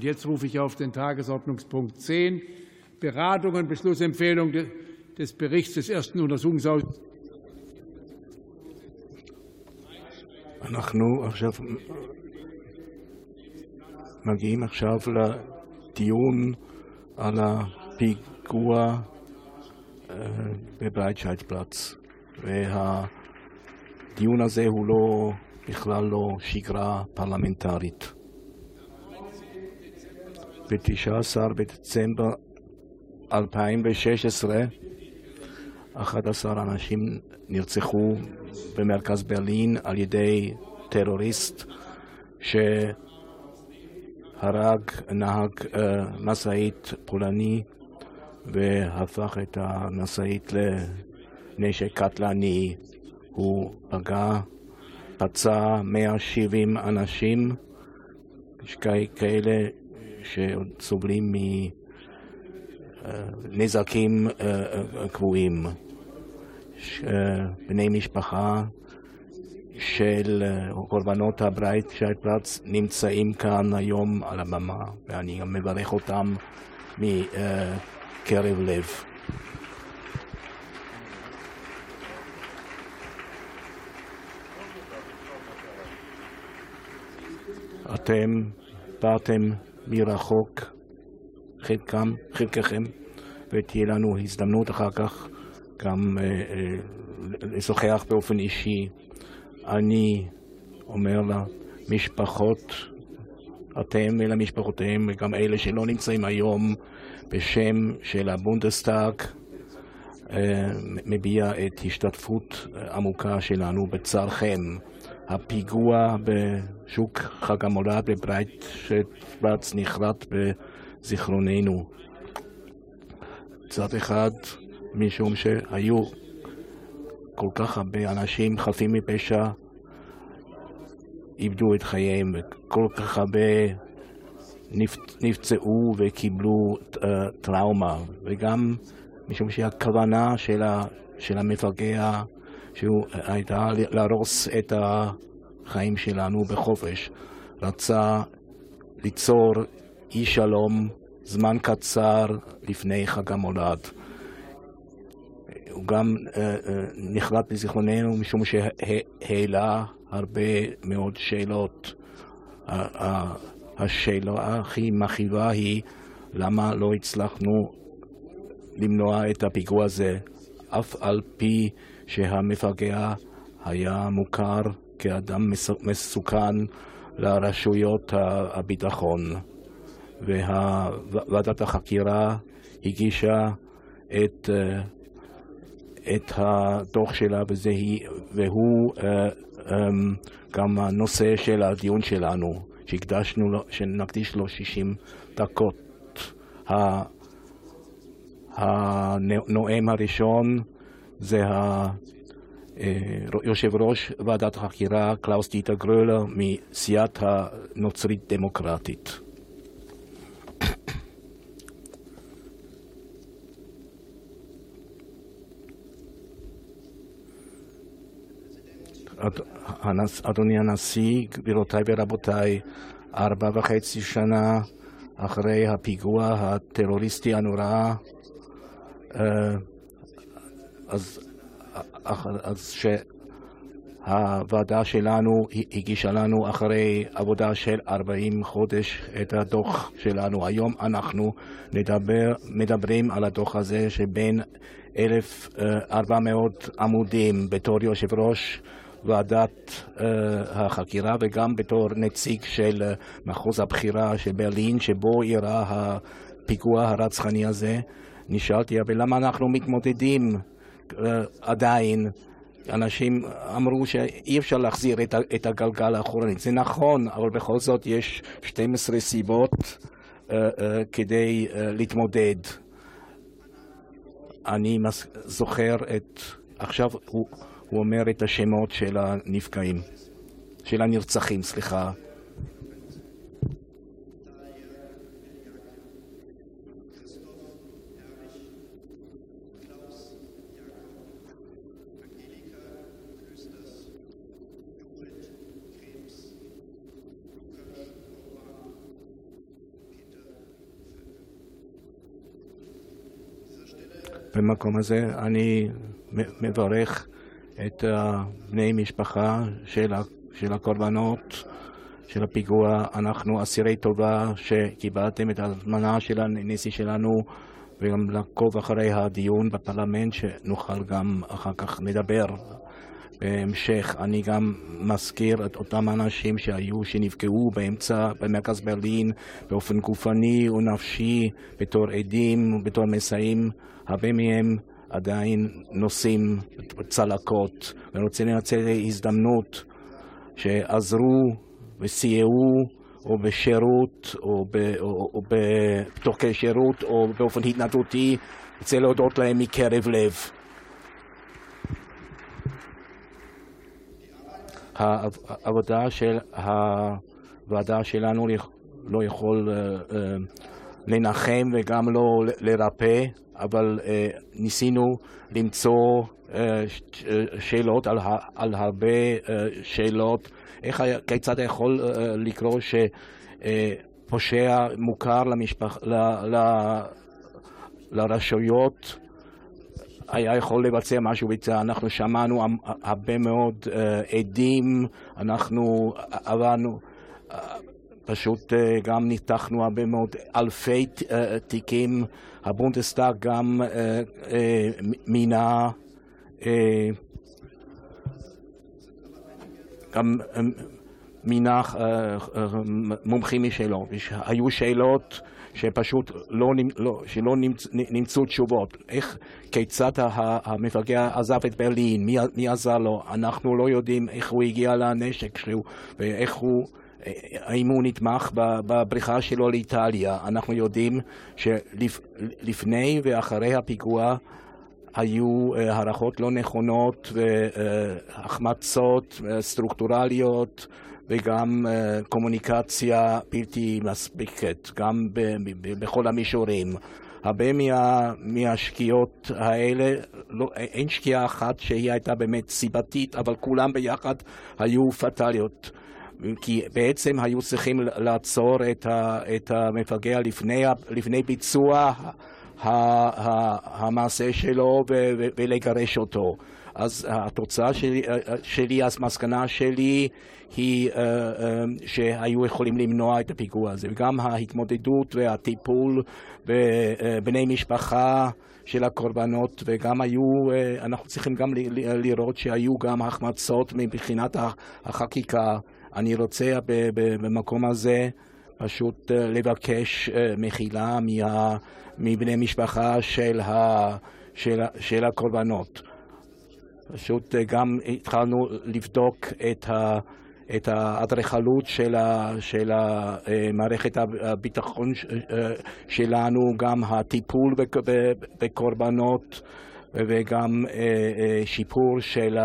Jetzt rufe ich auf den Tagesordnungspunkt 10, Beratung und Beschlussempfehlung des Berichts des ersten Untersuchungsausschusses. אנחנו עכשיו מגיעים עכשיו לדיון על הפיגוע בברייטשייטפלץ והדיון הזה הוא לא, בכלל לא שגרה פרלמנטרית. ב-19 בדצמבר 2016 11 אנשים נרצחו במרכז ברלין על ידי טרוריסט שהרג נהג משאית פולני והפך את המשאית לנשק קטלני. הוא פגע, פצע 170 אנשים, כאלה שסובלים מנזקים קבועים. בני משפחה של קורבנות הברייטשייטפלץ נמצאים כאן היום על הבמה ואני גם מברך אותם מקרב לב. אתם באתם מרחוק, חלקם, חלקכם, ותהיה לנו הזדמנות אחר כך גם לשוחח באופן אישי. אני אומר למשפחות, אתם ולמשפחותיהם, וגם אלה שלא נמצאים היום, בשם של הבונדסטאג, מביע את השתתפות עמוקה שלנו בצערכם. הפיגוע בשוק חג המולד בברייטשייטפלץ נחרט בזיכרוננו. צד אחד, משום שהיו כל כך הרבה אנשים חפים מפשע איבדו את חייהם, וכל כך הרבה נפצעו וקיבלו טראומה, וגם משום שהכוונה של המפגע הייתה להרוס את החיים שלנו בחופש. רצה ליצור אי שלום זמן קצר לפני חג המולד. הוא גם נחרט בזיכרוננו משום שהעלה הרבה מאוד שאלות. השאלה הכי מכאיבה היא למה לא הצלחנו למנוע את הפיגוע הזה, אף על פי שהמפגע היה מוכר כאדם מסוכן לרשויות הביטחון. וועדת החקירה הגישה את, את הדוח שלה, וזה, והוא גם הנושא של הדיון שלנו, שהקדשנו, שנקדיש לו 60 דקות. הנואם הראשון זה יושב ראש ועדת החקירה קלאוס דיטר גרולר מסיעת הנוצרית דמוקרטית. אדוני הנשיא, גבירותיי ורבותיי, ארבע וחצי שנה אחרי הפיגוע הטרוריסטי הנורא, אז, אז שהוועדה שלנו הגישה לנו אחרי עבודה של 40 חודש את הדוח שלנו. היום אנחנו נדבר, מדברים על הדוח הזה שבין 1,400 עמודים בתור יושב ראש ועדת uh, החקירה וגם בתור נציג של מחוז הבחירה של ברלין שבו אירע הפיגוע הרצחני הזה. נשאלתי, אבל למה אנחנו מתמודדים עדיין? אנשים אמרו שאי אפשר להחזיר את, את הגלגל האחורנית. זה נכון, אבל בכל זאת יש 12 סיבות uh, uh, כדי uh, להתמודד. אני זוכר את... עכשיו הוא... הוא אומר את השמות של הנפגעים, של הנרצחים, סליחה. במקום הזה אני מברך את בני משפחה של, של הקורבנות של הפיגוע. אנחנו אסירי טובה שקיבלתם את ההזמנה של הנשיא שלנו וגם לעקוב אחרי הדיון בפרלמנט שנוכל גם אחר כך לדבר בהמשך. אני גם מזכיר את אותם אנשים שהיו, שנפגעו באמצע, במרכז ברלין באופן גופני ונפשי בתור עדים ובתור מסייעים. הרבה מהם עדיין נושאים צלקות. ואני רוצה לנצל הזדמנות שעזרו וסייעו או בשירות או, ב, או, או בתוך כדי שירות או באופן התנדבותי, רוצה להודות להם מקרב לב. העבודה של הוועדה שלנו לא יכול לנחם וגם לא לרפא, אבל ניסינו למצוא שאלות על, על הרבה שאלות. איך, כיצד יכול לקרוא שפושע מוכר למשפח, ל, ל, לרשויות היה יכול לבצע משהו. אנחנו שמענו הרבה מאוד uh, עדים, אנחנו עברנו, uh, פשוט uh, גם ניתחנו הרבה מאוד אלפי uh, תיקים. הבונדסטאג גם uh, uh, מינה uh, גם מינה uh, uh, מומחים משלו. היו שאלות שפשוט לא, לא, שלא נמצ, נמצאו תשובות. איך, כיצד המפגע עזב את ברלין, מי, מי עזר לו, אנחנו לא יודעים איך הוא הגיע לנשק שלו ואיך הוא... האם הוא נתמך בבריחה שלו לאיטליה. אנחנו יודעים שלפני ואחרי הפיגוע היו הערכות לא נכונות והחמצות סטרוקטורליות וגם קומוניקציה בלתי מספקת, גם בכל המישורים. הרבה מה, מהשקיעות האלה, לא, אין שקיעה אחת שהיא הייתה באמת סיבתית, אבל כולם ביחד היו פטאליות. כי בעצם היו צריכים לעצור את, ה, את המפגע לפני, לפני ביצוע המעשה שלו ולגרש אותו. אז התוצאה שלי, שלי, המסקנה שלי היא שהיו יכולים למנוע את הפיגוע הזה. וגם ההתמודדות והטיפול בבני משפחה של הקורבנות, וגם היו, אנחנו צריכים גם לראות שהיו גם החמצות מבחינת החקיקה. אני רוצה במקום הזה פשוט לבקש מחילה מבני משפחה של, ה, של, של הקורבנות. פשוט גם התחלנו לבדוק את, ה, את האדריכלות של, ה, של מערכת הביטחון שלנו, גם הטיפול בקורבנות וגם שיפור של,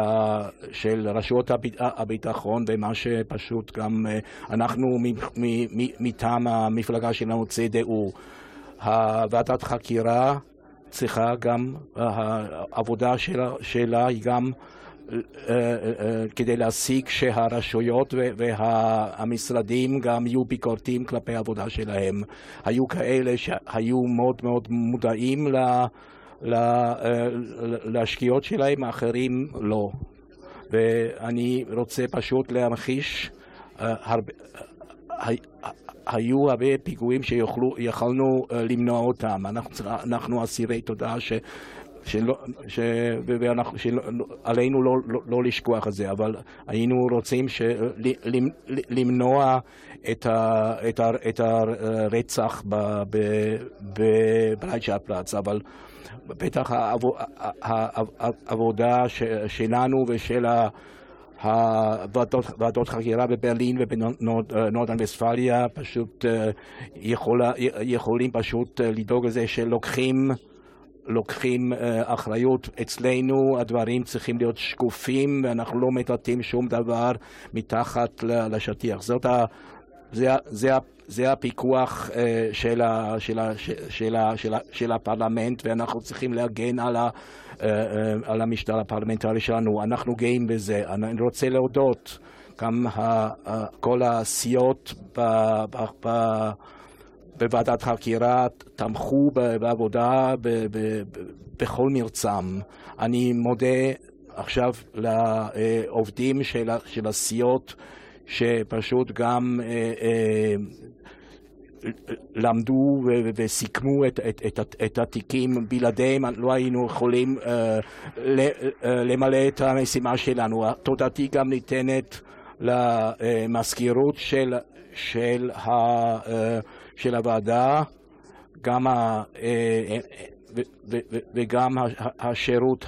של רשויות הביטחון ומה שפשוט גם אנחנו מטעם המפלגה שלנו CDU, ועדת חקירה צריכה גם, העבודה שלה, שלה היא גם כדי להשיג שהרשויות והמשרדים גם יהיו ביקורתיים כלפי העבודה שלהם. היו כאלה שהיו מאוד מאוד מודעים לשקיעות שלהם, האחרים לא. ואני רוצה פשוט להמחיש היו הרבה פיגועים שיכולנו למנוע אותם. אנחנו, אנחנו אסירי תודה ש... שלא, ש, ואנחנו, שעלינו לא, לא, לא לשכוח את זה, אבל היינו רוצים ש, למנוע את, ה, את, ה, את הרצח בברייטשאפלץ, אבל בטח העבודה שלנו ושל הוועדות חקירה בברלין ובנורדן וספליה פשוט יכולה, יכולים פשוט לדאוג לזה שלוקחים לוקחים אחריות. אצלנו הדברים צריכים להיות שקופים ואנחנו לא מטאטאים שום דבר מתחת לשטיח. זאת ה... זה, זה, זה הפיקוח של, ה, של, ה, של, ה, של, ה, של הפרלמנט ואנחנו צריכים להגן על, ה, על המשטר הפרלמנטרי שלנו. אנחנו גאים בזה. אני רוצה להודות גם כל הסיעות בוועדת חקירה תמכו בעבודה בכל מרצם. אני מודה עכשיו לעובדים של, של הסיעות שפשוט גם אה, אה, למדו וסיכמו את, את, את, את התיקים, בלעדיהם לא היינו יכולים אה, למלא את המשימה שלנו. תודתי גם ניתנת למזכירות של, של, ה, של הוועדה, גם ה, וגם השירות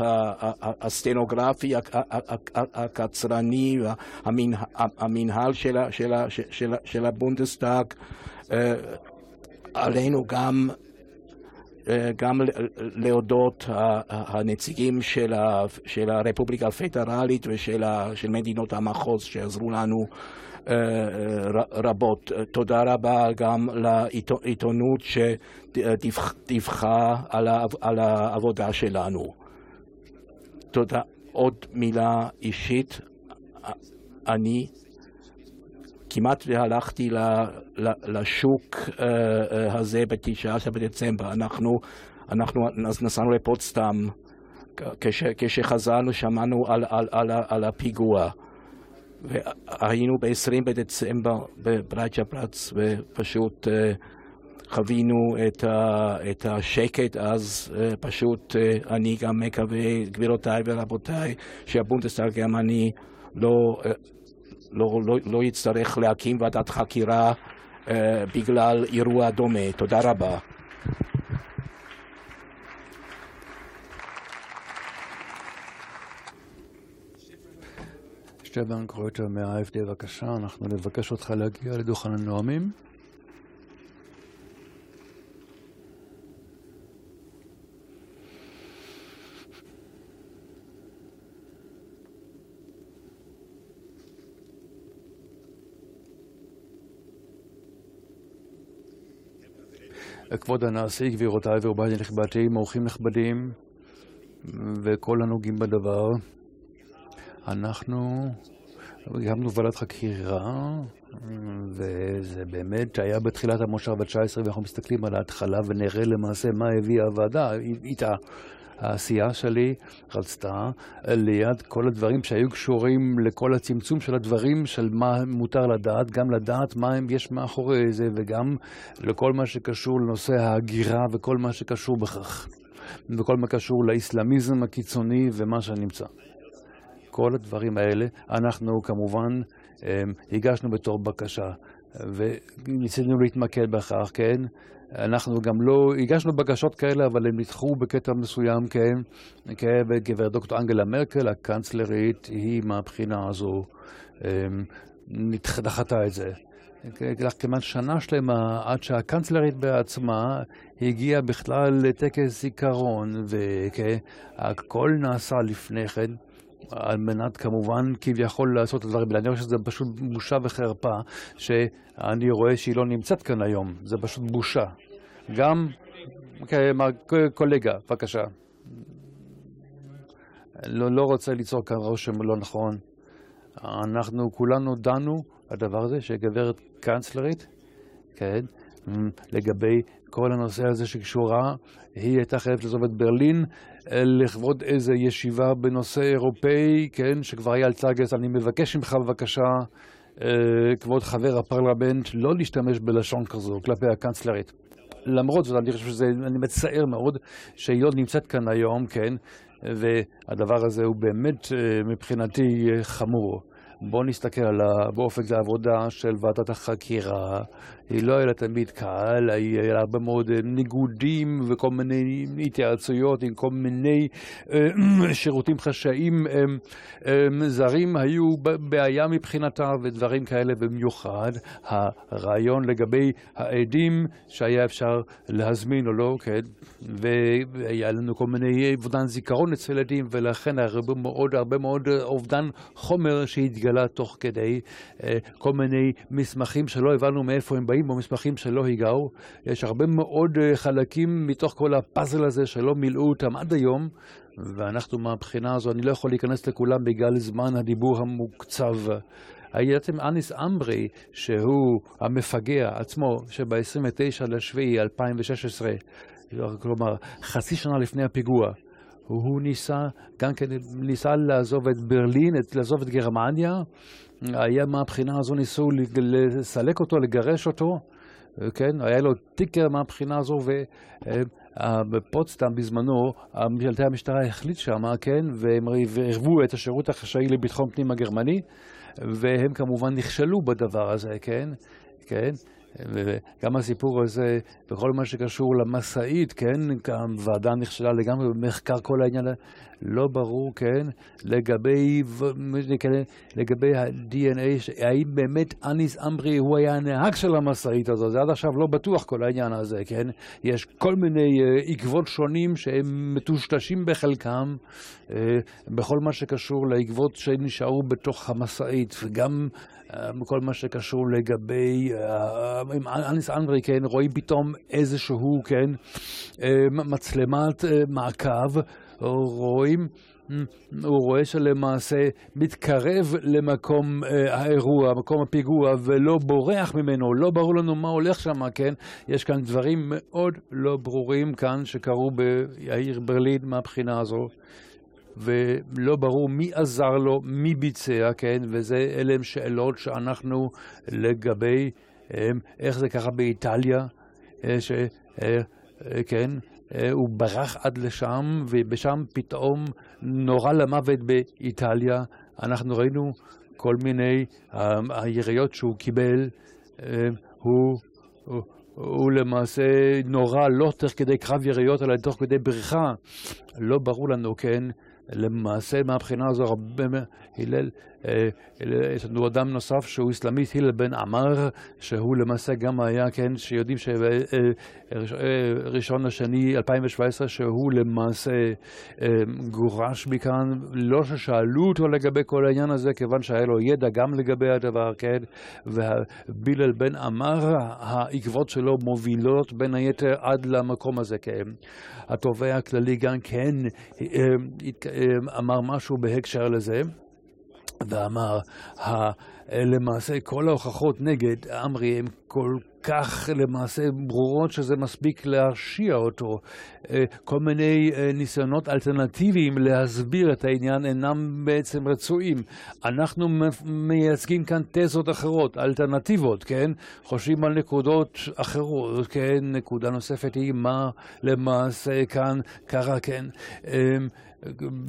הסטנוגרפי הקצרני, המנהל של הבונדסטאג, עלינו גם גם להודות הנציגים של, של הרפובליקה הפדרלית ושל מדינות המחוז שעזרו לנו רבות. תודה רבה גם לעיתונות שדיווחה על העבודה שלנו. תודה. עוד מילה אישית. אני כמעט והלכתי לשוק הזה ב-19 בדצמבר. אנחנו, אנחנו נסענו לפוצטם. כשחזרנו שמענו על, על, על, על הפיגוע. והיינו ב-20 בדצמבר בברייטשה פלאץ ופשוט חווינו את, ה, את השקט אז, פשוט אני גם מקווה, גבירותיי ורבותיי, שהבונדסטאג הגרמני לא, לא, לא, לא יצטרך להקים ועדת חקירה בגלל אירוע דומה. תודה רבה. שטפן קויטר מה-AfD, בבקשה, אנחנו נבקש אותך להגיע לדוכן הנואמים. כבוד הנשיא, גבירותיי ורבותיי הנכבדים, אורחים נכבדים וכל הנוגעים בדבר, אנחנו הקמנו ועדת חקירה, וזה באמת היה בתחילת המושב ה-19, ואנחנו מסתכלים על ההתחלה ונראה למעשה מה הביאה הוועדה איתה. העשייה שלי רצתה ליד כל הדברים שהיו קשורים לכל הצמצום של הדברים של מה מותר לדעת, גם לדעת מה יש מאחורי זה, וגם לכל מה שקשור לנושא ההגירה וכל מה שקשור בכך, וכל מה שקשור לאסלאמיזם הקיצוני ומה שנמצא. כל הדברים האלה, אנחנו כמובן הגשנו בתור בקשה, וניסינו להתמקד בכך, כן? אנחנו גם לא, הגשנו בקשות כאלה, אבל הם נדחו בקטע מסוים, כן? וגברת דוקטור אנגלה מרקל, הקאנצלרית, היא מהבחינה הזו דחתה את זה. כמעט שנה שלמה עד שהקאנצלרית בעצמה הגיעה בכלל לטקס זיכרון, והכל נעשה לפני כן. על מנת כמובן כביכול לעשות את הדברים האלה. אני חושב שזה פשוט בושה וחרפה שאני רואה שהיא לא נמצאת כאן היום. זה פשוט בושה. גם קולגה, בבקשה. לא, לא רוצה ליצור כאן רושם לא נכון. אנחנו כולנו דנו הדבר הזה שגברת קאנצלרית, כן, לגבי כל הנושא הזה שקשורה, היא הייתה חייבת לעזוב את ברלין לכבוד איזו ישיבה בנושא אירופאי, כן, שכבר היה על צער גס. אני מבקש ממך בבקשה, כבוד חבר הפרלמנט, לא להשתמש בלשון כזו כלפי הקאנצלרית. למרות זאת, אני חושב שזה, אני מצער מאוד שהיא לא נמצאת כאן היום, כן, והדבר הזה הוא באמת מבחינתי חמור. בואו נסתכל על באופק העבודה של ועדת החקירה. היא לא הייתה תמיד קל, היה לה הרבה מאוד ניגודים וכל מיני התייעצויות עם כל מיני שירותים חשאיים זרים היו בעיה מבחינתה ודברים כאלה במיוחד. הרעיון לגבי העדים שהיה אפשר להזמין או לא, כן, והיה לנו כל מיני אובדן זיכרון אצל ילדים ולכן הרבה מאוד, הרבה מאוד אובדן חומר שהתגלה תוך כדי כל מיני מסמכים שלא הבנו מאיפה הם באים או מסמכים שלא הגעו. יש הרבה מאוד חלקים מתוך כל הפאזל הזה שלא מילאו אותם עד היום ואנחנו מהבחינה הזו, אני לא יכול להיכנס לכולם בגלל זמן הדיבור המוקצב. הייתם אניס אמברי, שהוא המפגע עצמו, שב-29 לשביעי 2016, כלומר חצי שנה לפני הפיגוע, הוא ניסה, גם כן ניסה לעזוב את ברלין, לעזוב את גרמניה. היה מהבחינה הזו ניסו לסלק אותו, לגרש אותו, כן? היה לו טיקר מהבחינה הזו, ובפוצטם בזמנו, ממשלתי המשטרה החליט שם, כן? והם ערבו את השירות החשאי לביטחון פנים הגרמני, והם כמובן נכשלו בדבר הזה, כן? כן? וגם הסיפור הזה, בכל מה שקשור למשאית, כן, הוועדה נכשלה לגמרי במחקר כל העניין, לא ברור, כן, לגבי, לגבי ה-DNA, האם באמת אניס אמברי הוא היה הנהג של המשאית הזאת, זה עד עכשיו לא בטוח כל העניין הזה, כן, יש כל מיני עקבות שונים שהם מטושטשים בחלקם, בכל מה שקשור לעקבות שנשארו בתוך המשאית, וגם כל מה שקשור לגבי, עם אניס אנדרי, כן, רואים פתאום איזשהו, כן, מצלמת מעקב, רואים, הוא רואה שלמעשה מתקרב למקום האירוע, מקום הפיגוע, ולא בורח ממנו, לא ברור לנו מה הולך שם, כן? יש כאן דברים מאוד לא ברורים כאן שקרו בעיר ברלין מהבחינה הזו. ולא ברור מי עזר לו, מי ביצע, כן? ואלה הן שאלות שאנחנו לגבי איך זה קרה באיטליה, ש... כן? הוא ברח עד לשם, ובשם פתאום נורה למוות באיטליה. אנחנו ראינו כל מיני היריות שהוא קיבל, הוא, הוא, הוא למעשה נורה לא תוך כדי קרב יריות, אלא תוך כדי בריחה. לא ברור לנו, כן, למעשה מהבחינה הזו הרבה, הלל, יש לנו אדם נוסף שהוא אסלאמיסט, הלל בן עמר, שהוא למעשה גם היה, כן, שיודעים שראשון לשני 2017, שהוא למעשה גורש מכאן, לא ששאלו אותו לגבי כל העניין הזה, כיוון שהיה לו ידע גם לגבי הדבר, כן, ובילל בן עמר, העקבות שלו מובילות בין היתר עד למקום הזה, כן. התובע הכללי גם כן אמר משהו בהקשר לזה. ואמר, למעשה כל ההוכחות נגד עמרי הם כל כך למעשה ברורות שזה מספיק להרשיע אותו. כל מיני ניסיונות אלטרנטיביים להסביר את העניין אינם בעצם רצויים. אנחנו מייצגים כאן תזות אחרות, אלטרנטיבות, כן? חושבים על נקודות אחרות, כן? נקודה נוספת היא מה למעשה כאן קרה, כן?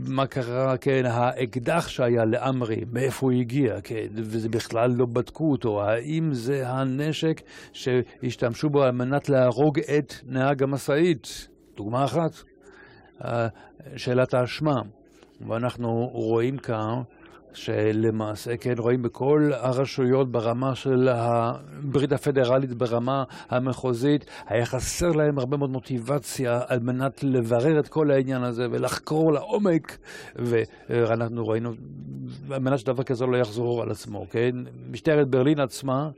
מה קרה, כן, האקדח שהיה לעמרי, מאיפה הוא הגיע, כן, וזה בכלל לא בדקו אותו, האם זה הנשק שהשתמשו בו על מנת להרוג את נהג המשאית? דוגמה אחת, שאלת האשמה. ואנחנו רואים כאן שלמעשה, כן, רואים בכל הרשויות ברמה של הברית הפדרלית, ברמה המחוזית, היה חסר להם הרבה מאוד מוטיבציה על מנת לברר את כל העניין הזה ולחקור לעומק, ואנחנו ראינו, על מנת שדבר כזה לא יחזור על עצמו, כן? משטרת ברלין עצמה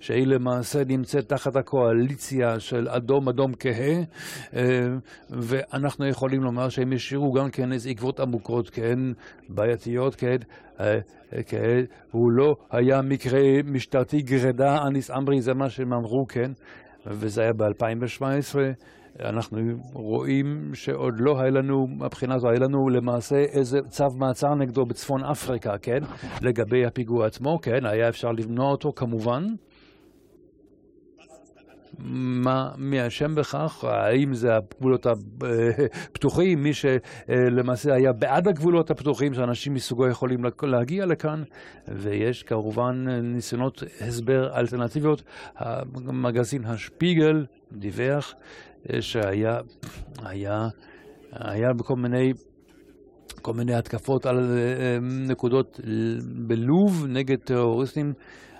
שהיא למעשה נמצאת תחת הקואליציה של אדום אדום כהה, ואנחנו יכולים לומר שהם השאירו גם כן איזה עקבות עמוקות, כן, בעייתיות, כן, כן, הוא לא היה מקרה משטרתי גרידה אניס אמרי, זה מה שהם אמרו, כן, וזה היה ב-2017. אנחנו רואים שעוד לא היה לנו, מבחינה זו, היה לנו למעשה איזה צו מעצר נגדו בצפון אפריקה, כן? לגבי הפיגוע עצמו, כן? היה אפשר למנוע אותו כמובן. מה, מי אשם בכך? האם זה הגבולות הפתוחים? מי שלמעשה היה בעד הגבולות הפתוחים, שאנשים מסוגו יכולים להגיע לכאן? ויש כמובן ניסיונות הסבר אלטרנטיביות. המגזין השפיגל דיווח שהיה היה, היה בכל מיני כל מיני התקפות על נקודות בלוב נגד טרוריסטים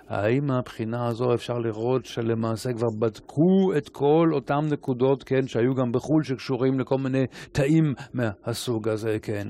האם מהבחינה הזו אפשר לראות שלמעשה כבר בדקו את כל אותן נקודות, כן, שהיו גם בחו"ל שקשורים לכל מיני תאים מהסוג הזה, כן.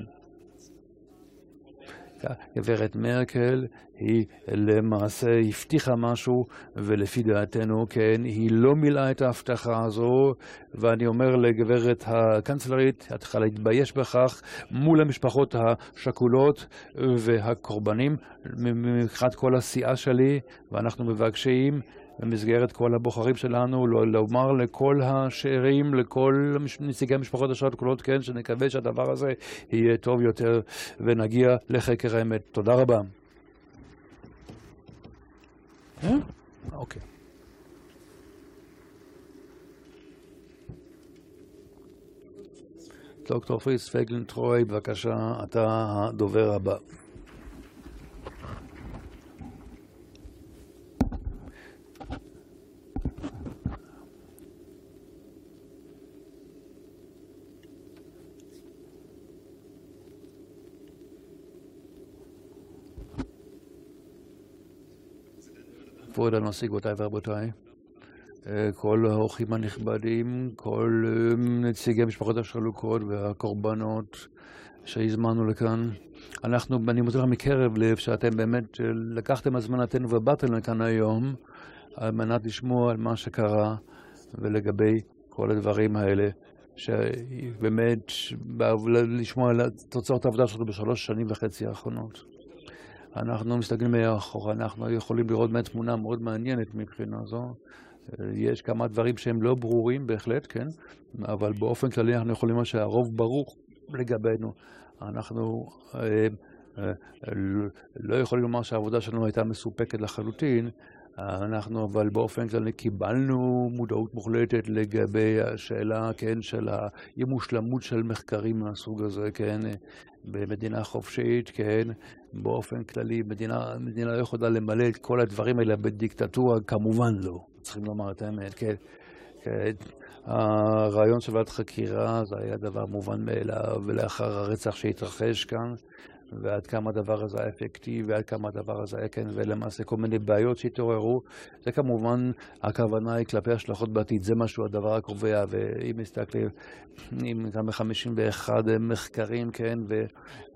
גברת מרקל היא למעשה הבטיחה משהו, ולפי דעתנו, כן, היא לא מילאה את ההבטחה הזו, ואני אומר לגברת הקנצלרית, את צריכה להתבייש בכך מול המשפחות השכולות והקורבנים, מבחינת כל הסיעה שלי, ואנחנו מבקשים במסגרת כל הבוחרים שלנו, לומר לכל השאירים, לכל נציגי המשפחות השכולות, כן, שנקווה שהדבר הזה יהיה טוב יותר ונגיע לחקר האמת. תודה רבה. אוקיי. דוקטור פריס פייגלין טרוי, בבקשה, אתה הדובר הבא. כבוד הנשיא, גבירותיי ורבותיי, כל האורחים הנכבדים, כל נציגי משפחות השלוקות והקורבנות שהזמנו לכאן. אנחנו, אני מודה לך מקרב לב שאתם באמת לקחתם הזמנתנו ובאתם לכאן היום על מנת לשמוע על מה שקרה ולגבי כל הדברים האלה, שבאמת, לשמוע על תוצאות העבודה שלנו בשלוש שנים וחצי האחרונות. אנחנו מסתכלים מאחורה, אנחנו יכולים לראות באמת תמונה מאוד מעניינת מבחינה זו. יש כמה דברים שהם לא ברורים בהחלט, כן? אבל באופן כללי אנחנו יכולים לומר שהרוב ברור לגבינו. אנחנו אה, אה, לא יכולים לומר שהעבודה שלנו הייתה מסופקת לחלוטין, אנחנו אבל באופן כללי קיבלנו מודעות מוחלטת לגבי השאלה, כן, של האי-מושלמות של מחקרים מהסוג הזה, כן, במדינה חופשית, כן, באופן כללי, מדינה, מדינה לא יכולה למלא את כל הדברים האלה בדיקטטורה, כמובן לא, צריכים לומר את האמת, כן. כן. הרעיון של ועדת חקירה זה היה דבר מובן מאליו, ולאחר הרצח שהתרחש כאן, ועד כמה הדבר הזה היה אפקטיבי, ועד כמה הדבר הזה היה כן, ולמעשה כל מיני בעיות שהתעוררו. זה כמובן, הכוונה היא כלפי השלכות בעתיד, זה משהו הדבר הקובע, ואם מסתכלים, אם גם ב-51 מחקרים, כן,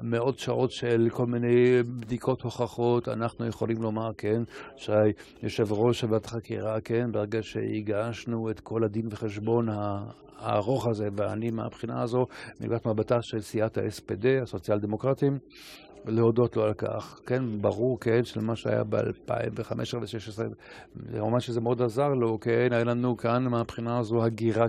ומאות שעות של כל מיני בדיקות הוכחות, אנחנו יכולים לומר, כן, שיושב ראש ועדת חקירה, כן, ברגע שהגשנו את כל הדין וחשבון הארוך הזה, ואני מהבחינה הזו, מנקודת מבטה של סיעת ה-SPD, הסוציאל דמוקרטים, להודות לו על כך. כן, ברור, כן, של מה שהיה ב-2015 ו-2016, ממש שזה מאוד עזר לו, כן, היה לנו כאן מהבחינה הזו הגירה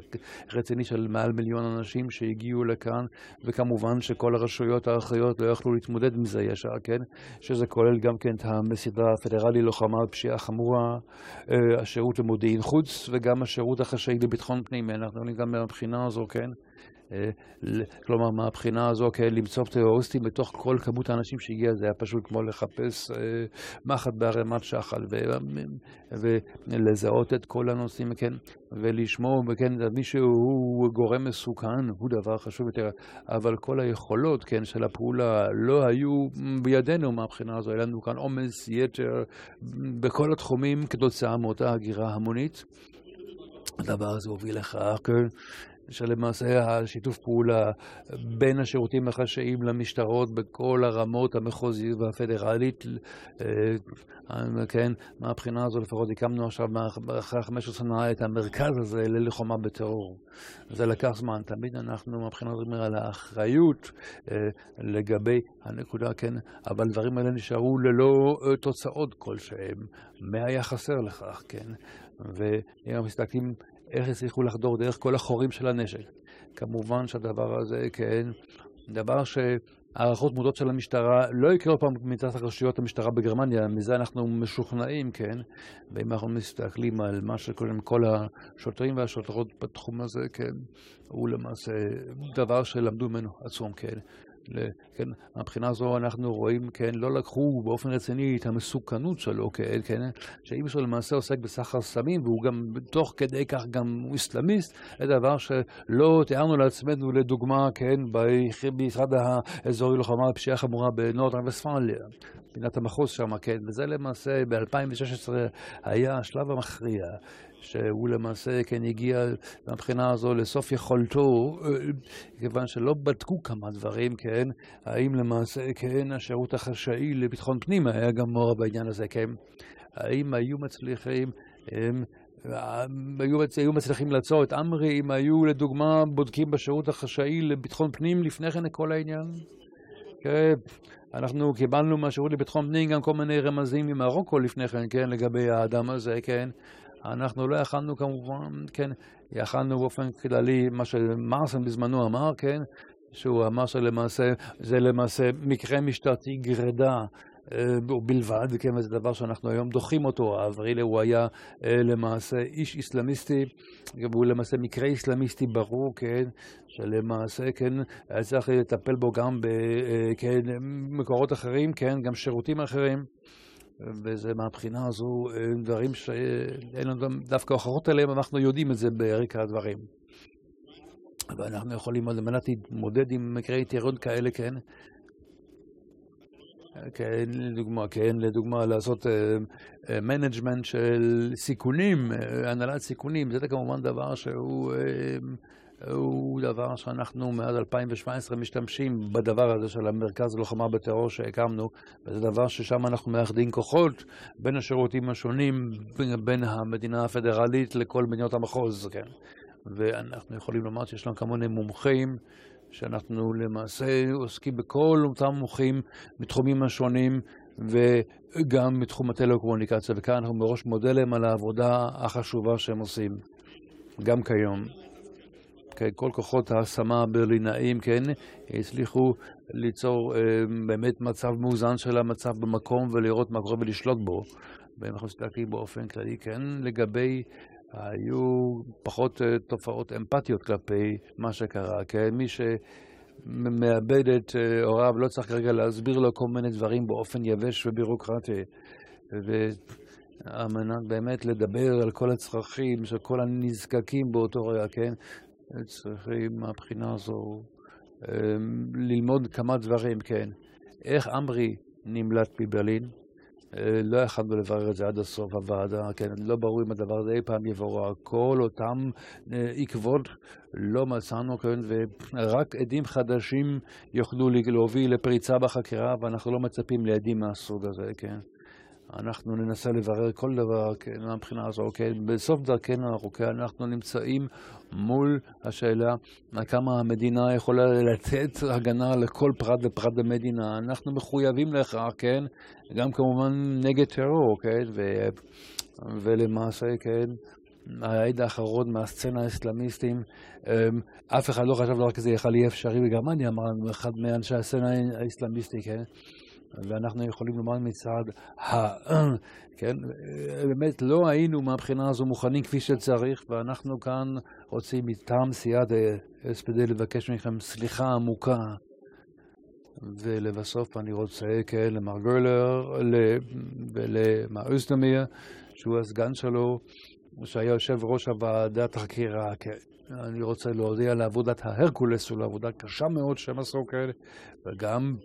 רצינית של מעל מיליון אנשים שהגיעו לכאן, וכמובן שכל הרשויות האחריות לא יכלו להתמודד מזה ישר, כן, שזה כולל גם כן את המסידה הפדרלי לוחמה בפשיעה חמורה, אה, השירות למודיעין חוץ, וגם השירות החשאי לביטחון פנים, אנחנו גם מהבחינה הזו, כן. אה, כלומר, מהבחינה הזו, כן, למצוא טרוריסטים בתוך כל כמות האנשים שהגיע, זה היה פשוט כמו לחפש אה, מחט בערימת שחל, ולזהות את כל הנושאים, כן, ולשמור, כן, מי שהוא גורם מסוכן, הוא דבר חשוב יותר, אבל כל היכולות, כן, של הפעולה לא היו בידינו מהבחינה הזו, היה לנו כאן עומס יתר בכל התחומים כתוצאה מאותה הגירה המונית. הדבר הזה הוביל לכך, שלמעשה השיתוף פעולה בין השירותים החשאיים למשטרות בכל הרמות המחוזית והפדרלית, אה, כן, מהבחינה הזו לפחות הקמנו עכשיו אחרי 15 שנה את המרכז הזה ללחומה בטרור. זה לקח זמן, תמיד אנחנו מהבחינה הזאת על האחריות אה, לגבי הנקודה, כן, אבל דברים האלה נשארו ללא אה, תוצאות כלשהם. מה היה חסר לכך, כן? ואם מסתכלים איך הצליחו לחדור דרך כל החורים של הנשק. כמובן שהדבר הזה, כן, דבר שהערכות מודעות של המשטרה לא יקרה פעם מצד הרשויות המשטרה בגרמניה, מזה אנחנו משוכנעים, כן, ואם אנחנו מסתכלים על מה שקוראים כל השוטרים והשוטרות בתחום הזה, כן, הוא למעשה דבר שלמדו ממנו עצום, כן. כן, מהבחינה הזו אנחנו רואים, כן, לא לקחו באופן רציני את המסוכנות שלו, כן, כן, שאם מישהו למעשה עוסק בסחר סמים, והוא גם תוך כדי כך גם אסלאמיסט, זה דבר שלא תיארנו לעצמנו, לדוגמה, כן, במשרד האזורי לוחמה בפשיעה חמורה בנורדרן וספנליה. מדינת המחוז שם, כן, וזה למעשה ב-2016 היה השלב המכריע. שהוא למעשה כן הגיע מהבחינה הזו לסוף יכולתו, כיוון שלא בדקו כמה דברים, כן, האם למעשה כן השירות החשאי לביטחון פנים היה גם מעורב בעניין הזה, כן, האם היו מצליחים, הם, היו, היו מצליחים לעצור את עמרי אם היו לדוגמה בודקים בשירות החשאי לביטחון פנים לפני כן את כל העניין? כן, אנחנו קיבלנו מהשירות לביטחון פנים גם כל מיני רמזים ממרוקו לפני כן, כן, לגבי האדם הזה, כן. אנחנו לא יכלנו כמובן, כן, יכלנו באופן כללי, מה שמרסן בזמנו אמר, כן, שהוא אמר שלמעשה, זה למעשה מקרה משטרתי גרידה אה, בלבד, כן, וזה דבר שאנחנו היום דוחים אותו. אברילה הוא היה אה, למעשה איש איסלאמיסטי, והוא למעשה מקרה איסלאמיסטי ברור, כן, שלמעשה, כן, היה צריך לטפל בו גם במקורות אה, כן, אחרים, כן, גם שירותים אחרים. וזה מהבחינה הזו דברים שאין לנו דווקא הוכחות עליהם, אנחנו יודעים את זה ברקע הדברים. ואנחנו יכולים על מנת להתמודד עם מקרי טרור כאלה, כן, כן, לדוגמה, כן, לדוגמה לעשות management uh, של סיכונים, הנהלת סיכונים, זה כמובן דבר שהוא uh, הוא דבר שאנחנו מאז 2017 משתמשים בדבר הזה של המרכז ללוחמה בטרור שהקמנו, וזה דבר ששם אנחנו מאחדים כוחות בין השירותים השונים, בין המדינה הפדרלית לכל מדינות המחוז, כן. ואנחנו יכולים לומר שיש לנו כמוני מומחים שאנחנו למעשה עוסקים בכל אותם מומחים מתחומים השונים וגם מתחום הטלקומוניקציה, וכאן אנחנו מראש מודה להם על העבודה החשובה שהם עושים, גם כיום. כן, כל כוחות ההשמה הברלינאים, כן, הצליחו ליצור אה, באמת מצב מאוזן של המצב במקום ולראות מה קורה ולשלוט בו. ואנחנו מסתכלים באופן כללי, כן, לגבי היו פחות אה, תופעות אמפתיות כלפי מה שקרה, כן? מי שמאבד את אה, הוריו לא צריך כרגע להסביר לו כל מיני דברים באופן יבש ובירוקרטי. ועל מנת באמת לדבר על כל הצרכים של כל הנזקקים באותו רגע, כן? צריכים מהבחינה הזו אה, ללמוד כמה דברים, כן? איך עמרי נמלט מברלין? אה, לא יכלנו לברר את זה עד הסוף הוועדה, כן, לא ברור אם הדבר הזה אי פעם יבורר. כל אותם אה, עקבות לא מצאנו, כן, ורק עדים חדשים יוכלו להוביל לפריצה בחקירה, ואנחנו לא מצפים לעדים מהסוג הזה, כן. אנחנו ננסה לברר כל דבר כן, מהבחינה הזו, כן? בסוף דרכנו הארוכה אנחנו נמצאים מול השאלה כמה המדינה יכולה לתת הגנה לכל פרט ופרט במדינה. אנחנו מחויבים לכך, כן? גם כמובן נגד טרור, כן? ו... ולמעשה, כן? העד האחרון מהסצנה האסלאמיסטים, אמ, אף אחד לא חשב דבר כזה יכול להיות אפשרי בגרמניה, אמר אחד מאנשי הסצנה האסלאמיסטית, כן? ואנחנו יכולים לומר מצד ה... כן, באמת לא היינו מהבחינה הזו מוכנים כפי שצריך, ואנחנו כאן רוצים מטעם סיעת SPD לבקש מכם סליחה עמוקה. ולבסוף אני רוצה, כן, למר גרלר ולמר אוסטמיר, שהוא הסגן שלו, שהיה יושב ראש הוועדת החקירה. כן. אני רוצה להודיע לעבודת ההרקולס ולעבודה קשה מאוד שהם עשו כאלה, וגם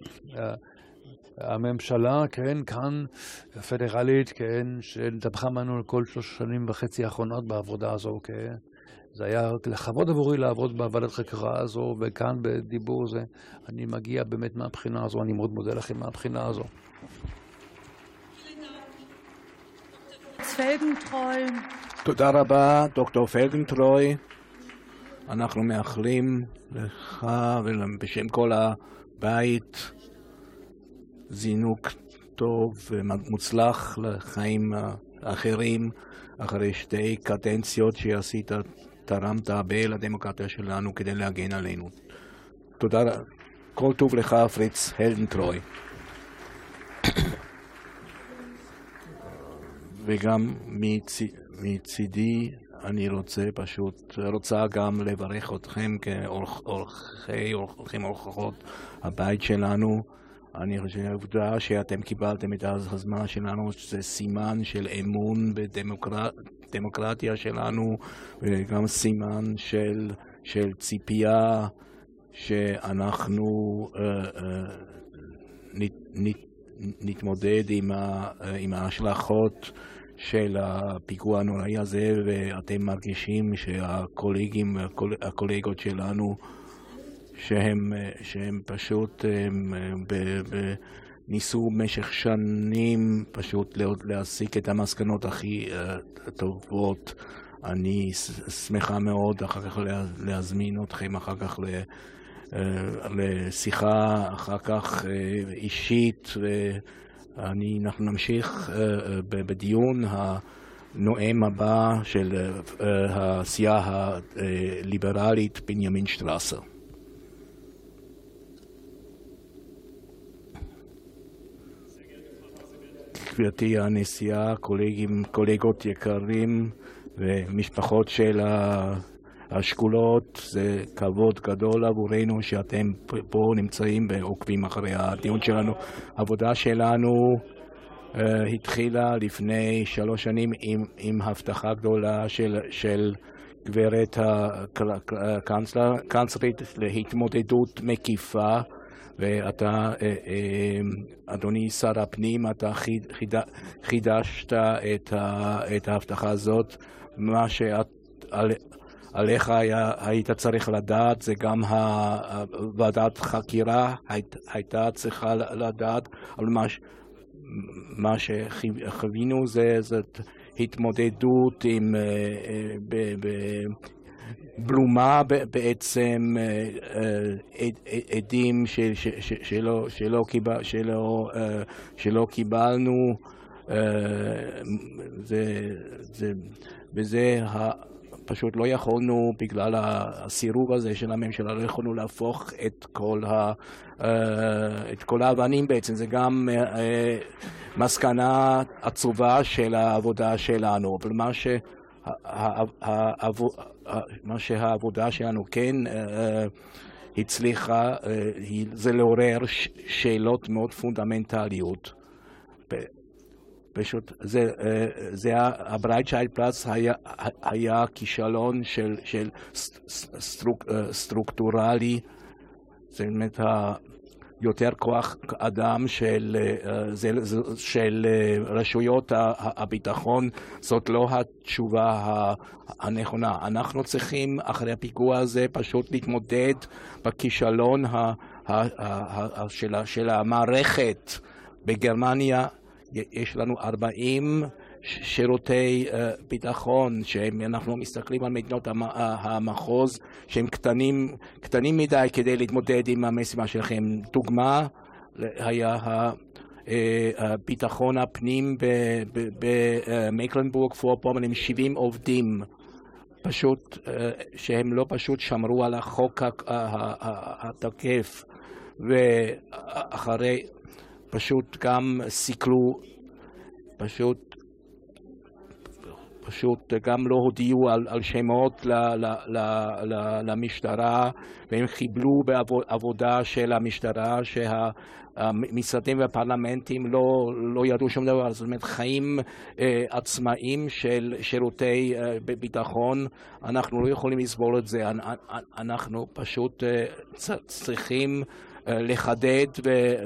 הממשלה, כן, כאן, הפדרלית, כן, שטבחה בנו כל שלוש שנים וחצי האחרונות בעבודה הזו, כן. זה היה לכבוד עבורי לעבוד בוועדת חקירה הזו, וכאן בדיבור זה, אני מגיע באמת מהבחינה הזו, אני מאוד מודה לכם מהבחינה הזו. תודה רבה, דוקטור פלגנטרוי. אנחנו מאחלים לך ובשם כל הבית זינוק טוב ומוצלח לחיים אחרים אחרי שתי קדנציות שעשית, תרמת הרבה לדמוקרטיה שלנו כדי להגן עלינו. תודה, כל טוב לך פריץ הלדנטרוי. וגם מצ... מצידי אני רוצה פשוט, רוצה גם לברך אתכם כאורחי, אורחים אורחות הבית שלנו. אני חושב שהעובדה שאתם קיבלתם את הזמן שלנו זה סימן של אמון בדמוקרטיה שלנו וגם סימן של, של ציפייה שאנחנו uh, uh, נת, נת, נתמודד עם, ה, עם ההשלכות של הפיגוע הנוראי הזה, ואתם מרגישים שהקולגים, הקולגות שלנו, שהם, שהם פשוט הם, ב, ב, ניסו במשך שנים פשוט להסיק את המסקנות הכי uh, טובות. אני שמחה מאוד אחר כך להזמין אתכם אחר כך ל... לשיחה אחר כך אישית, ואנחנו נמשיך בדיון הנואם הבא של הסיעה הליברלית בנימין שטרסר. גברתי הנשיאה, קולגים, קולגות יקרים ומשפחות של השכולות, זה כבוד גדול עבורנו שאתם פה נמצאים ועוקבים אחרי הדיון שלנו. העבודה שלנו uh, התחילה לפני שלוש שנים עם, עם הבטחה גדולה של, של גברת הקנצלרית להתמודדות מקיפה ואתה, אה, אה, אדוני שר הפנים, אתה חידשת את ההבטחה הזאת. מה שעליך היית צריך לדעת זה גם ועדת חקירה הייתה צריכה לדעת על מה שחווינו זה התמודדות עם בלומה בעצם עדים שלא קיבלנו וזה פשוט לא יכולנו, בגלל הסירוב הזה של הממשלה, לא יכולנו להפוך את כל, ה, את כל האבנים בעצם. זה גם מסקנה עצובה של העבודה שלנו. אבל מה ש... מה שהעבודה שלנו כן הצליחה זה לעורר שאלות מאוד פונדמנטליות. פשוט, זה, זה הברייטשיידפלץ היה, היה כישלון של, של סטרוק, סטרוקטורלי, זה באמת יותר כוח אדם של, של רשויות הביטחון, זאת לא התשובה הנכונה. אנחנו צריכים אחרי הפיגוע הזה פשוט להתמודד בכישלון של המערכת בגרמניה. יש לנו 40 שירותי ביטחון, שאנחנו מסתכלים על מדינות המחוז, שהם קטנים, קטנים מדי כדי להתמודד עם המשימה שלכם. דוגמה היה ביטחון הפנים במייקלנבורג פורפורמן עם 70 עובדים. פשוט, שהם לא פשוט שמרו על החוק התקף ואחרי פשוט גם סיכלו, פשוט, פשוט גם לא הודיעו על, על שמות ל, ל, ל, ל, למשטרה והם חיבלו בעבודה של המשטרה שהמשרדים והפרלמנטים לא, לא ידעו שום דבר, זאת אומרת חיים אה, עצמאיים של שירותי אה, ביטחון, אנחנו לא יכולים לסבול את זה, אנחנו פשוט אה, צריכים לחדד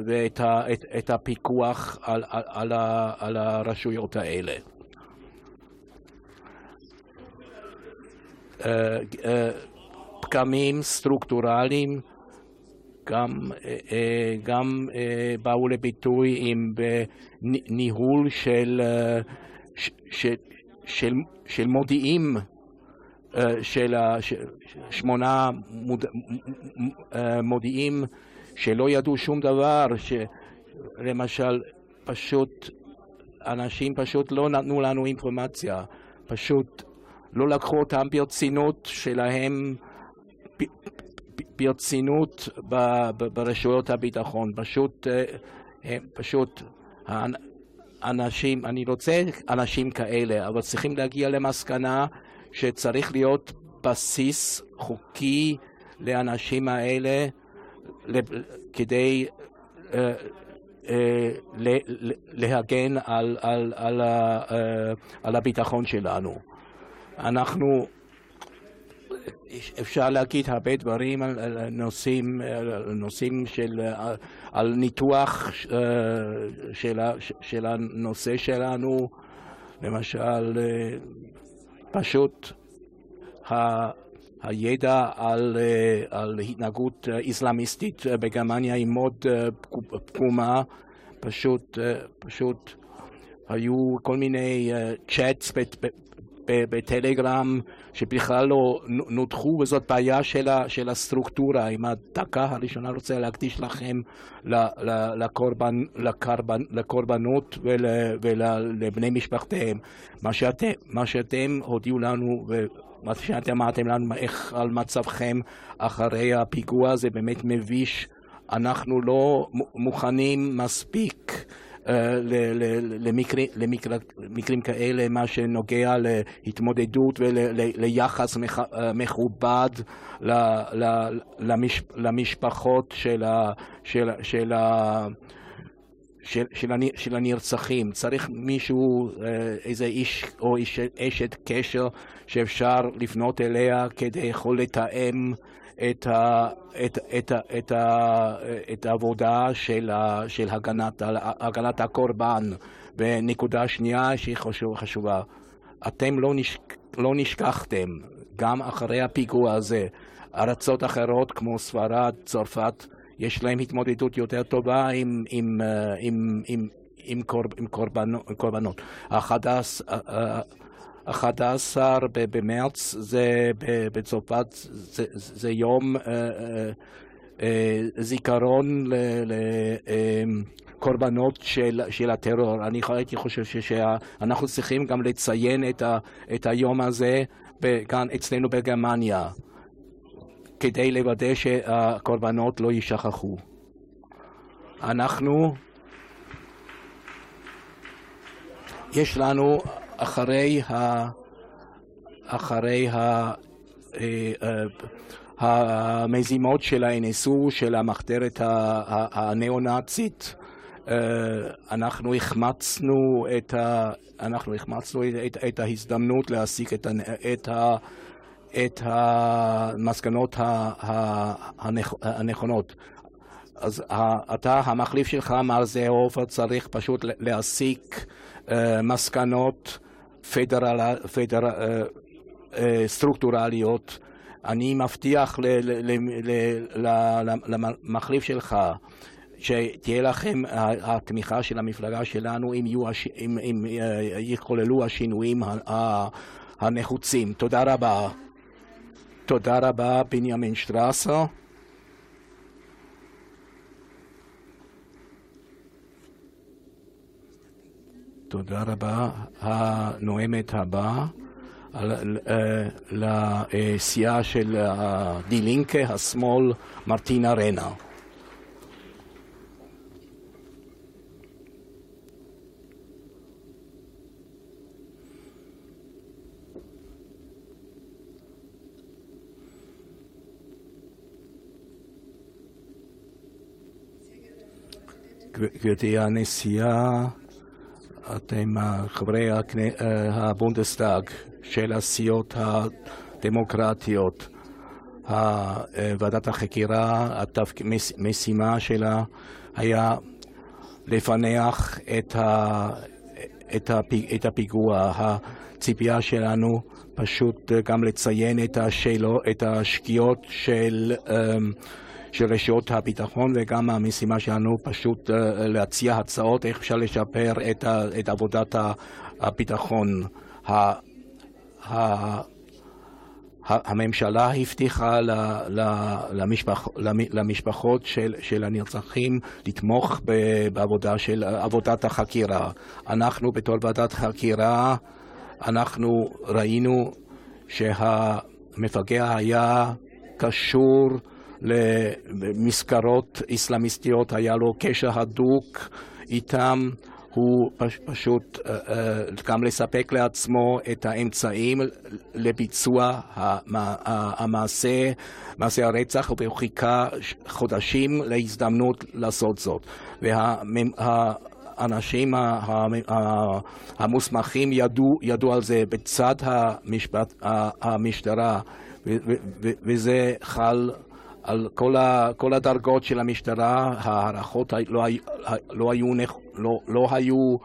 ואת את, את הפיקוח על, על, על הרשויות האלה. פגמים סטרוקטורליים גם, גם באו לביטוי עם ניהול של, של, של, של מודיעים של שמונה מודיעים שלא ידעו שום דבר, שלמשל פשוט אנשים פשוט לא נתנו לנו אינפורמציה, פשוט לא לקחו אותם ברצינות שלהם, ברצינות ברשויות הביטחון, פשוט, הם פשוט אנשים, אני רוצה אנשים כאלה, אבל צריכים להגיע למסקנה שצריך להיות בסיס חוקי לאנשים האלה כדי להגן על, על, על, על הביטחון שלנו. אנחנו אפשר להגיד הרבה דברים על, על נושאים, על נושאים של, על, ניתוח של, של הנושא שלנו, למשל, פשוט ה, הידע על, על התנהגות איסלאמיסטית בגרמניה היא מאוד פגומה, פשוט, פשוט היו כל מיני צ'אטס בטלגרם שבכלל לא נותחו, וזאת בעיה של, ה, של הסטרוקטורה. אם הדקה הראשונה רוצה להקדיש לכם לקורבן, לקורבן, לקורבנות ול, ולבני משפחתיהם. מה, שאת, מה שאתם הודיעו לנו ומה שאתם אמרתם לנו איך על מצבכם אחרי הפיגוע זה באמת מביש. אנחנו לא מוכנים מספיק למקרים כאלה, מה שנוגע להתמודדות וליחס מכובד למשפחות של, של, של, של, של, הנרצחים. צריך מישהו, איזה איש או אשת קשר שאפשר לפנות אליה כדי יכול לתאם את, ה, את, את, את, את העבודה של, של הגנת, הגנת הקורבן. ונקודה שנייה שהיא חשוב, חשובה, אתם לא, נש, לא נשכחתם, גם אחרי הפיגוע הזה, ארצות אחרות כמו ספרד, צרפת, יש להם התמודדות יותר טובה עם, עם, עם, עם, עם, קורב, עם קורבנות. החדש, 11 במרץ זה בצרפת, זה, זה יום אה, אה, אה, זיכרון לקורבנות של, של הטרור. אני הייתי חושב שאנחנו צריכים גם לציין את, ה, את היום הזה כאן אצלנו בגרמניה, כדי לוודא שהקורבנות לא יישכחו. אנחנו, יש לנו אחרי, ה, אחרי ה, אה, אה, המזימות של ה-NSU, של המחתרת הניאו-נאצית, אה, אנחנו החמצנו את, ה, אנחנו החמצנו את, את ההזדמנות להשיג את, את, את המסקנות הנכונות. אז אתה, המחליף שלך, מר זהוב, צריך פשוט להסיק מסקנות פדר... פדר... אה, אה, סטרוקטורליות. אני מבטיח למחליף שלך שתהיה לכם התמיכה של המפלגה שלנו אם, יהיו, אם, אם אה, יכוללו השינויים הנחוצים. תודה רבה. תודה רבה, בנימין שטרסר. תודה רבה. הנואמת הבאה לסיעה של די לינקה, השמאל, מרטינה רנה. גברתי הנשיאה, אתם חברי הבונדסטאג של הסיעות הדמוקרטיות. ועדת החקירה, המשימה שלה היה לפענח את, ה, את, הפיג, את הפיגוע. הציפייה שלנו פשוט גם לציין את, השאלו, את השגיאות של של רשויות הביטחון וגם המשימה שלנו פשוט אה, להציע הצעות איך אפשר לשפר את, את עבודת הביטחון. הממשלה הבטיחה למשפח, למשפחות של, של הנרצחים לתמוך בעבודה של עבודת החקירה. אנחנו בתור ועדת חקירה, אנחנו ראינו שהמפגע היה קשור למסגרות אסלאמיסטיות, היה לו קשר הדוק איתם. הוא פשוט uh, uh, גם לספק לעצמו את האמצעים לביצוע המעשה, מעשה הרצח, והוא חיכה חודשים להזדמנות לעשות זאת. והאנשים המוסמכים ידעו, ידעו על זה בצד המשפט, המשטרה. וזה חל על כל, ה, כל הדרגות של המשטרה, ההערכות לא, לא היו, לא, לא היו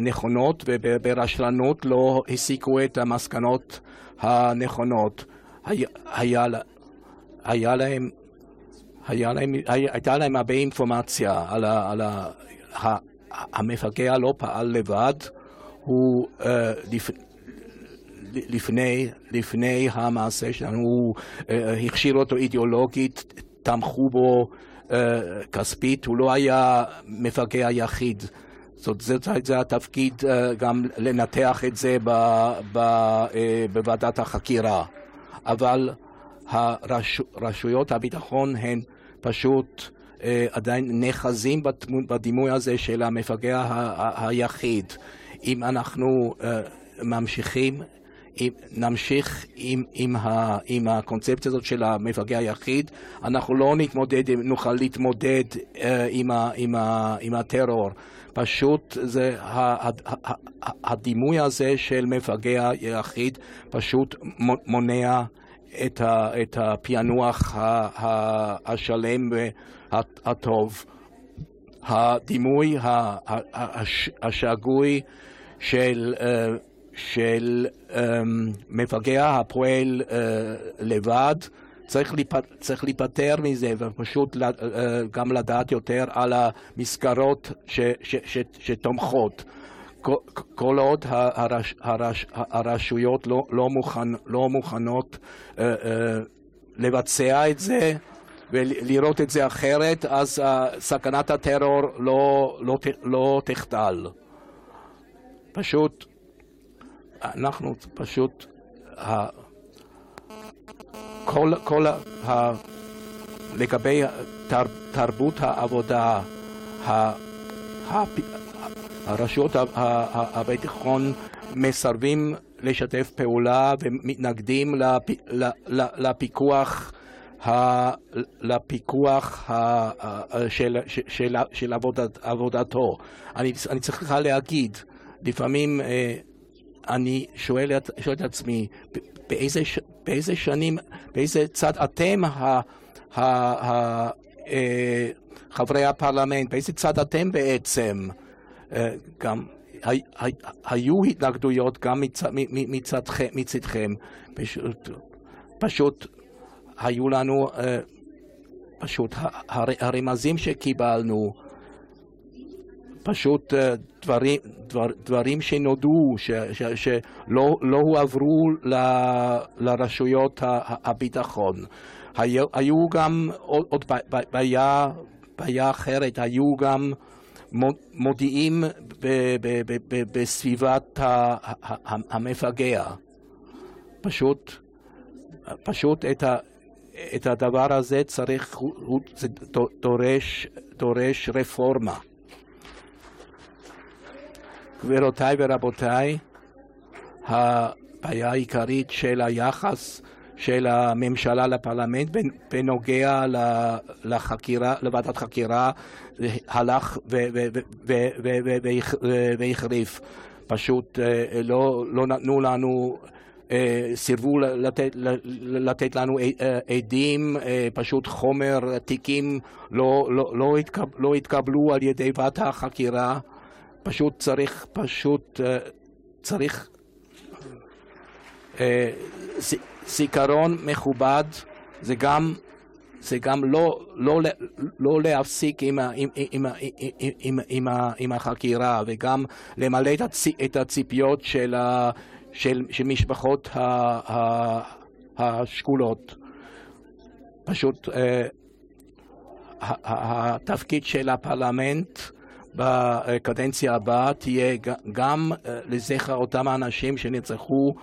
נכונות וברשלנות לא הסיקו את המסקנות הנכונות. היה, היה, היה להם, היה להם, הייתה להם הרבה אינפורמציה על, ה, על ה, ה, המפגע לא פעל לבד, הוא uh, לפני, לפני המעשה שלנו, הוא uh, הכשיר אותו אידיאולוגית, תמכו בו uh, כספית, הוא לא היה מפגע יחיד. זאת זה, זה התפקיד uh, גם לנתח את זה ב, ב, uh, בוועדת החקירה. אבל רשויות הביטחון הן פשוט uh, עדיין נאחזים בדימוי הזה של המפגע היחיד. אם אנחנו uh, ממשיכים נמשיך עם, עם, ה, עם הקונספציה הזאת של המפגע היחיד, אנחנו לא נתמודד, נוכל להתמודד uh, עם, ה, עם, ה, עם הטרור. פשוט זה, הדימוי הזה של מפגע יחיד פשוט מונע את, ה, את הפענוח השלם והטוב. הדימוי השגוי של, אה, של אה, מפגע הפועל אה, לבד צריך, להיפ... צריך להיפטר מזה ופשוט גם לדעת יותר על המסגרות ש... ש... ש... שתומכות. כל עוד הרש, הרש, הרשויות לא, לא, מוכן, לא מוכנות uh, uh, לבצע את זה ולראות את זה אחרת, אז uh, סכנת הטרור לא, לא, לא תחדל. פשוט, אנחנו פשוט, כל, כל ה, לגבי תר, תרבות העבודה, ה, הרשויות הביטחון מסרבים לשתף פעולה ומתנגדים לפיקוח לפיקוח של, של, של עבודת, עבודתו. אני, אני צריך להגיד, לפעמים אה, אני שואל, שואל את עצמי, באיזה, באיזה שנים, באיזה צד אתם, ה, ה, ה, אה, חברי הפרלמנט, באיזה צד אתם בעצם? אה, גם היו התנגדויות גם מצדכם, פשוט, פשוט היו לנו, אה, פשוט הרמזים שקיבלנו, פשוט אה, דברים, דבר, דברים שנודעו, ש, ש, שלא לא הועברו ל, לרשויות הביטחון. היו, היו גם עוד בעיה, בעיה אחרת, היו גם מודיעים בסביבת המפגע. פשוט, פשוט את, ה, את הדבר הזה צריך, זה דורש, דורש רפורמה. גבירותיי ורבותיי, הבעיה העיקרית של היחס של הממשלה לפרלמנט בנוגע לחקירה, לוועדת חקירה הלך והחריף. פשוט אה, לא, לא נתנו לנו, אה, סירבו לתת, לתת לנו אה, עדים, פשוט חומר, תיקים לא, לא, לא, התקב, לא התקבלו על ידי ועדת החקירה. פשוט צריך, פשוט צריך זיכרון מכובד זה גם, זה גם לא, לא, לא להפסיק עם, עם, עם, עם, עם, עם החקירה וגם למלא את הציפיות של, של, של משפחות השכולות. פשוט אה, התפקיד של הפרלמנט בקדנציה הבאה תהיה גם אה, לזכר אותם האנשים שנרצחו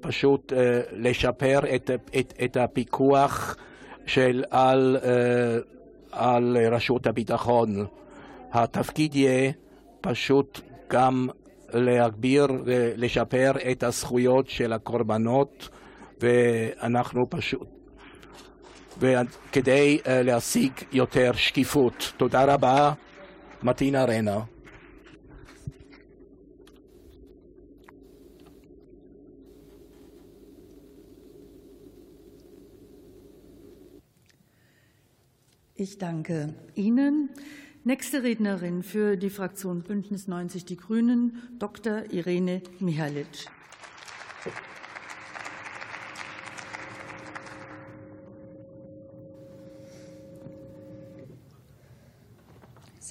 פשוט לשפר את, את, את הפיקוח של על, על רשות הביטחון. התפקיד יהיה פשוט גם להגביר ולשפר את הזכויות של הקורבנות ואנחנו פשוט וכדי להשיג יותר שקיפות. תודה רבה, Martina Renner. Ich danke Ihnen. Nächste Rednerin für die Fraktion Bündnis 90 Die Grünen, Dr. Irene Mihalic.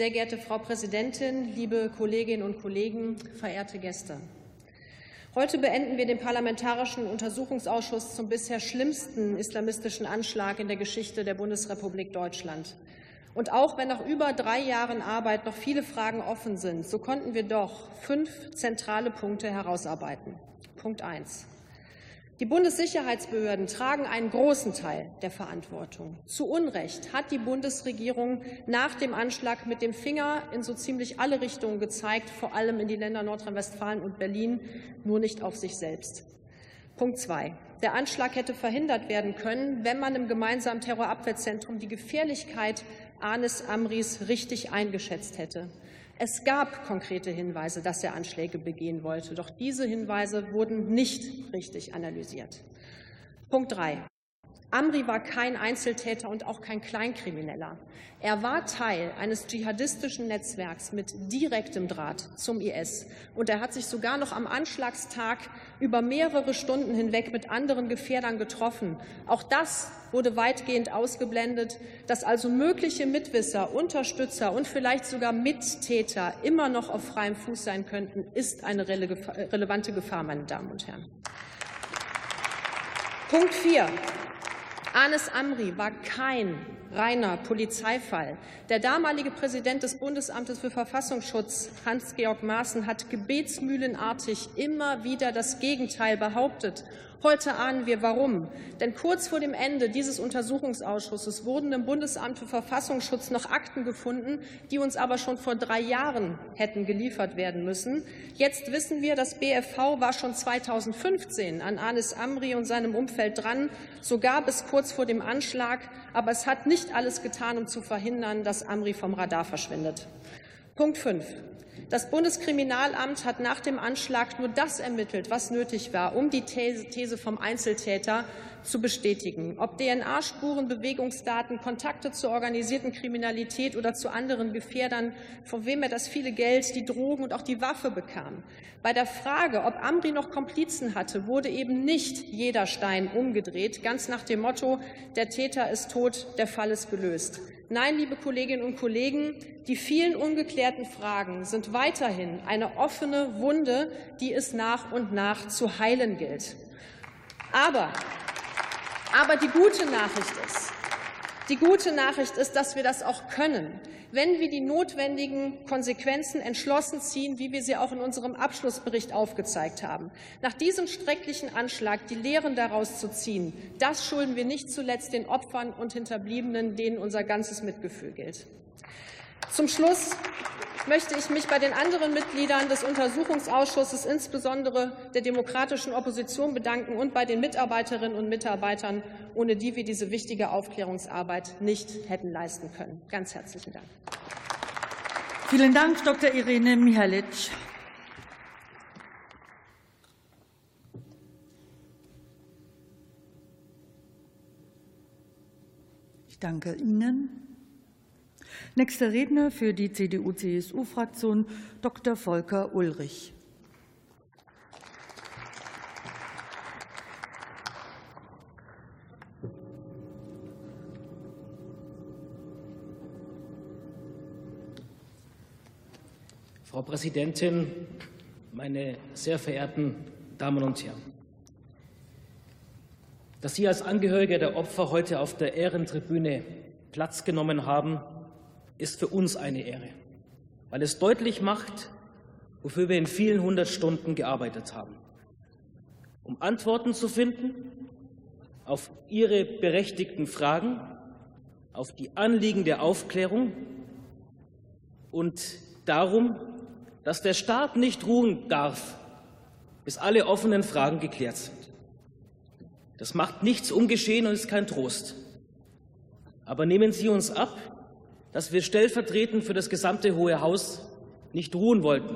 Sehr geehrte Frau Präsidentin, liebe Kolleginnen und Kollegen, verehrte Gäste! Heute beenden wir den Parlamentarischen Untersuchungsausschuss zum bisher schlimmsten islamistischen Anschlag in der Geschichte der Bundesrepublik Deutschland. Und auch wenn nach über drei Jahren Arbeit noch viele Fragen offen sind, so konnten wir doch fünf zentrale Punkte herausarbeiten. Punkt eins. Die Bundessicherheitsbehörden tragen einen großen Teil der Verantwortung. Zu Unrecht hat die Bundesregierung nach dem Anschlag mit dem Finger in so ziemlich alle Richtungen gezeigt, vor allem in die Länder Nordrhein-Westfalen und Berlin, nur nicht auf sich selbst. Punkt zwei. Der Anschlag hätte verhindert werden können, wenn man im gemeinsamen Terrorabwehrzentrum die Gefährlichkeit Anis Amris richtig eingeschätzt hätte. Es gab konkrete Hinweise, dass er Anschläge begehen wollte, doch diese Hinweise wurden nicht richtig analysiert. Punkt 3. Amri war kein Einzeltäter und auch kein Kleinkrimineller. Er war Teil eines dschihadistischen Netzwerks mit direktem Draht zum IS. Und er hat sich sogar noch am Anschlagstag über mehrere Stunden hinweg mit anderen Gefährdern getroffen. Auch das wurde weitgehend ausgeblendet, dass also mögliche Mitwisser, Unterstützer und vielleicht sogar Mittäter immer noch auf freiem Fuß sein könnten, ist eine relevante Gefahr, meine Damen und Herren. Punkt 4. Anis Amri war kein reiner Polizeifall. Der damalige Präsident des Bundesamtes für Verfassungsschutz, Hans-Georg Maaßen, hat gebetsmühlenartig immer wieder das Gegenteil behauptet. Heute ahnen wir warum. Denn kurz vor dem Ende dieses Untersuchungsausschusses wurden im Bundesamt für Verfassungsschutz noch Akten gefunden, die uns aber schon vor drei Jahren hätten geliefert werden müssen. Jetzt wissen wir, das BFV war schon 2015 an Anis Amri und seinem Umfeld dran, sogar bis kurz vor dem Anschlag. Aber es hat nicht alles getan, um zu verhindern, dass Amri vom Radar verschwindet. Punkt 5. Das Bundeskriminalamt hat nach dem Anschlag nur das ermittelt, was nötig war, um die These vom Einzeltäter zu bestätigen. Ob DNA-Spuren, Bewegungsdaten, Kontakte zur organisierten Kriminalität oder zu anderen Gefährdern, von wem er das viele Geld, die Drogen und auch die Waffe bekam. Bei der Frage, ob Amri noch Komplizen hatte, wurde eben nicht jeder Stein umgedreht, ganz nach dem Motto, der Täter ist tot, der Fall ist gelöst. Nein, liebe Kolleginnen und Kollegen, die vielen ungeklärten Fragen sind weiterhin eine offene Wunde, die es nach und nach zu heilen gilt. Aber aber die gute Nachricht ist, die gute Nachricht ist, dass wir das auch können, wenn wir die notwendigen Konsequenzen entschlossen ziehen, wie wir sie auch in unserem Abschlussbericht aufgezeigt haben. Nach diesem schrecklichen Anschlag die Lehren daraus zu ziehen, das schulden wir nicht zuletzt den Opfern und Hinterbliebenen, denen unser ganzes Mitgefühl gilt. Zum Schluss möchte ich mich bei den anderen Mitgliedern des Untersuchungsausschusses, insbesondere der demokratischen Opposition, bedanken und bei den Mitarbeiterinnen und Mitarbeitern, ohne die wir diese wichtige Aufklärungsarbeit nicht hätten leisten können. Ganz herzlichen Dank. Vielen Dank, Dr. Irene Mihalic. Ich danke Ihnen. Nächster Redner für die CDU-CSU-Fraktion Dr. Volker Ulrich. Frau Präsidentin, meine sehr verehrten Damen und Herren! Dass Sie als Angehörige der Opfer heute auf der Ehrentribüne Platz genommen haben, ist für uns eine Ehre, weil es deutlich macht, wofür wir in vielen hundert Stunden gearbeitet haben, um Antworten zu finden auf Ihre berechtigten Fragen, auf die Anliegen der Aufklärung und darum, dass der Staat nicht ruhen darf, bis alle offenen Fragen geklärt sind. Das macht nichts ungeschehen und ist kein Trost. Aber nehmen Sie uns ab, dass wir stellvertretend für das gesamte Hohe Haus nicht ruhen wollten,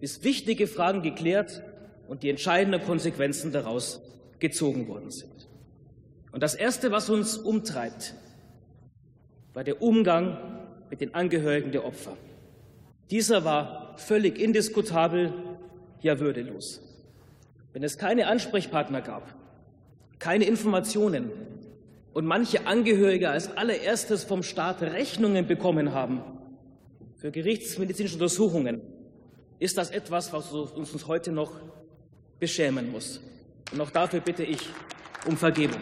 bis wichtige Fragen geklärt und die entscheidenden Konsequenzen daraus gezogen worden sind. Und das Erste, was uns umtreibt, war der Umgang mit den Angehörigen der Opfer. Dieser war völlig indiskutabel, ja würdelos. Wenn es keine Ansprechpartner gab, keine Informationen und manche Angehörige als allererstes vom Staat Rechnungen bekommen haben für gerichtsmedizinische Untersuchungen, ist das etwas, was uns heute noch beschämen muss. Und auch dafür bitte ich um Vergebung.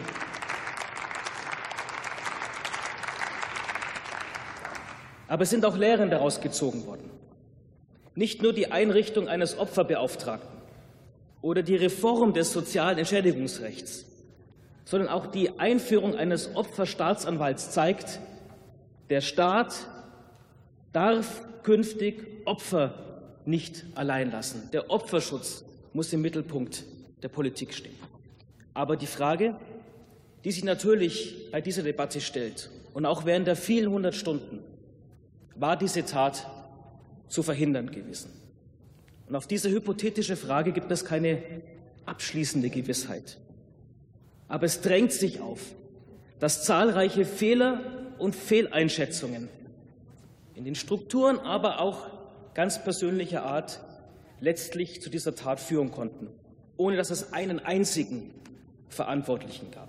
Aber es sind auch Lehren daraus gezogen worden. Nicht nur die Einrichtung eines Opferbeauftragten oder die Reform des sozialen Entschädigungsrechts, sondern auch die Einführung eines Opferstaatsanwalts zeigt, der Staat darf künftig Opfer nicht allein lassen. Der Opferschutz muss im Mittelpunkt der Politik stehen. Aber die Frage, die sich natürlich bei dieser Debatte stellt und auch während der vielen hundert Stunden, war diese Tat zu verhindern gewesen? Und auf diese hypothetische Frage gibt es keine abschließende Gewissheit. Aber es drängt sich auf, dass zahlreiche Fehler und Fehleinschätzungen in den Strukturen, aber auch ganz persönlicher Art letztlich zu dieser Tat führen konnten, ohne dass es einen einzigen Verantwortlichen gab.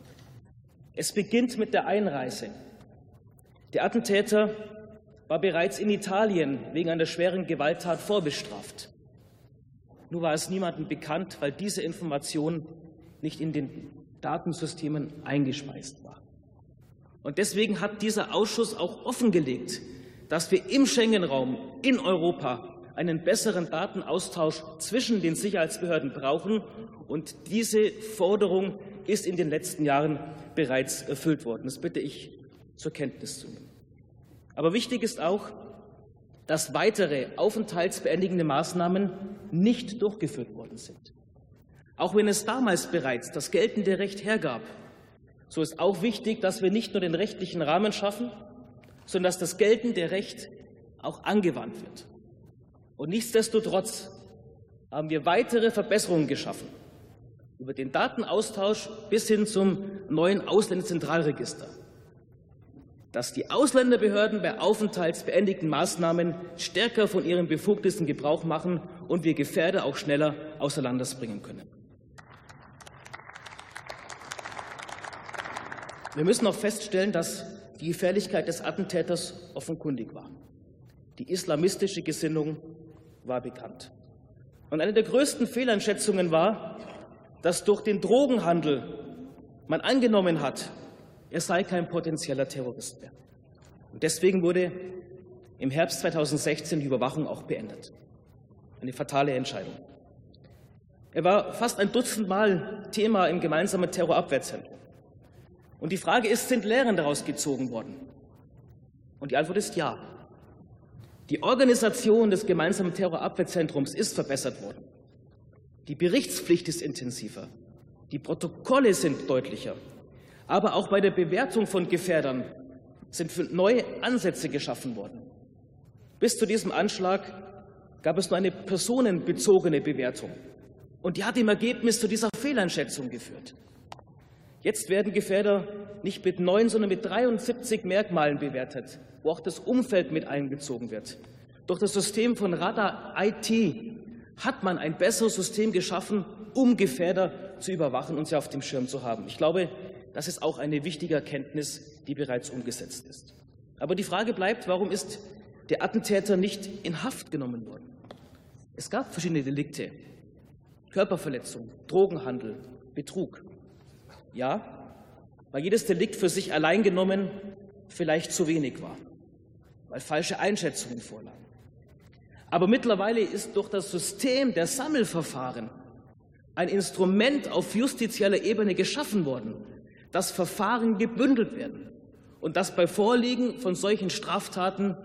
Es beginnt mit der Einreise. Der Attentäter war bereits in Italien wegen einer schweren Gewalttat vorbestraft. Nur war es niemandem bekannt, weil diese Information nicht in den Datensystemen eingespeist war. Und deswegen hat dieser Ausschuss auch offengelegt, dass wir im Schengen-Raum in Europa einen besseren Datenaustausch zwischen den Sicherheitsbehörden brauchen. Und diese Forderung ist in den letzten Jahren bereits erfüllt worden. Das bitte ich zur Kenntnis zu nehmen. Aber wichtig ist auch, dass weitere aufenthaltsbeendigende Maßnahmen nicht durchgeführt worden sind. Auch wenn es damals bereits das geltende Recht hergab, so ist auch wichtig, dass wir nicht nur den rechtlichen Rahmen schaffen, sondern dass das geltende Recht auch angewandt wird. Und nichtsdestotrotz haben wir weitere Verbesserungen geschaffen über den Datenaustausch bis hin zum neuen Ausländerzentralregister, dass die Ausländerbehörden bei aufenthaltsbeendigten Maßnahmen stärker von ihren Befugnissen Gebrauch machen und wir Gefährder auch schneller außer Landes bringen können. Wir müssen auch feststellen, dass die Gefährlichkeit des Attentäters offenkundig war. Die islamistische Gesinnung war bekannt. Und eine der größten Fehleinschätzungen war, dass durch den Drogenhandel man angenommen hat, er sei kein potenzieller Terrorist mehr. Und deswegen wurde im Herbst 2016 die Überwachung auch beendet. Eine fatale Entscheidung. Er war fast ein Dutzend Mal Thema im gemeinsamen Terrorabwehrzentrum. Und die Frage ist, sind Lehren daraus gezogen worden? Und die Antwort ist ja. Die Organisation des gemeinsamen Terrorabwehrzentrums ist verbessert worden. Die Berichtspflicht ist intensiver. Die Protokolle sind deutlicher. Aber auch bei der Bewertung von Gefährdern sind neue Ansätze geschaffen worden. Bis zu diesem Anschlag gab es nur eine personenbezogene Bewertung. Und die hat im Ergebnis zu dieser Fehleinschätzung geführt. Jetzt werden Gefährder nicht mit neun, sondern mit 73 Merkmalen bewertet, wo auch das Umfeld mit einbezogen wird. Durch das System von Radar IT hat man ein besseres System geschaffen, um Gefährder zu überwachen und sie auf dem Schirm zu haben. Ich glaube, das ist auch eine wichtige Erkenntnis, die bereits umgesetzt ist. Aber die Frage bleibt, warum ist der Attentäter nicht in Haft genommen worden? Es gab verschiedene Delikte. Körperverletzung, Drogenhandel, Betrug. Ja, weil jedes Delikt für sich allein genommen vielleicht zu wenig war, weil falsche Einschätzungen vorlagen. Aber mittlerweile ist durch das System der Sammelverfahren ein Instrument auf justizieller Ebene geschaffen worden, dass Verfahren gebündelt werden und dass bei Vorliegen von solchen Straftaten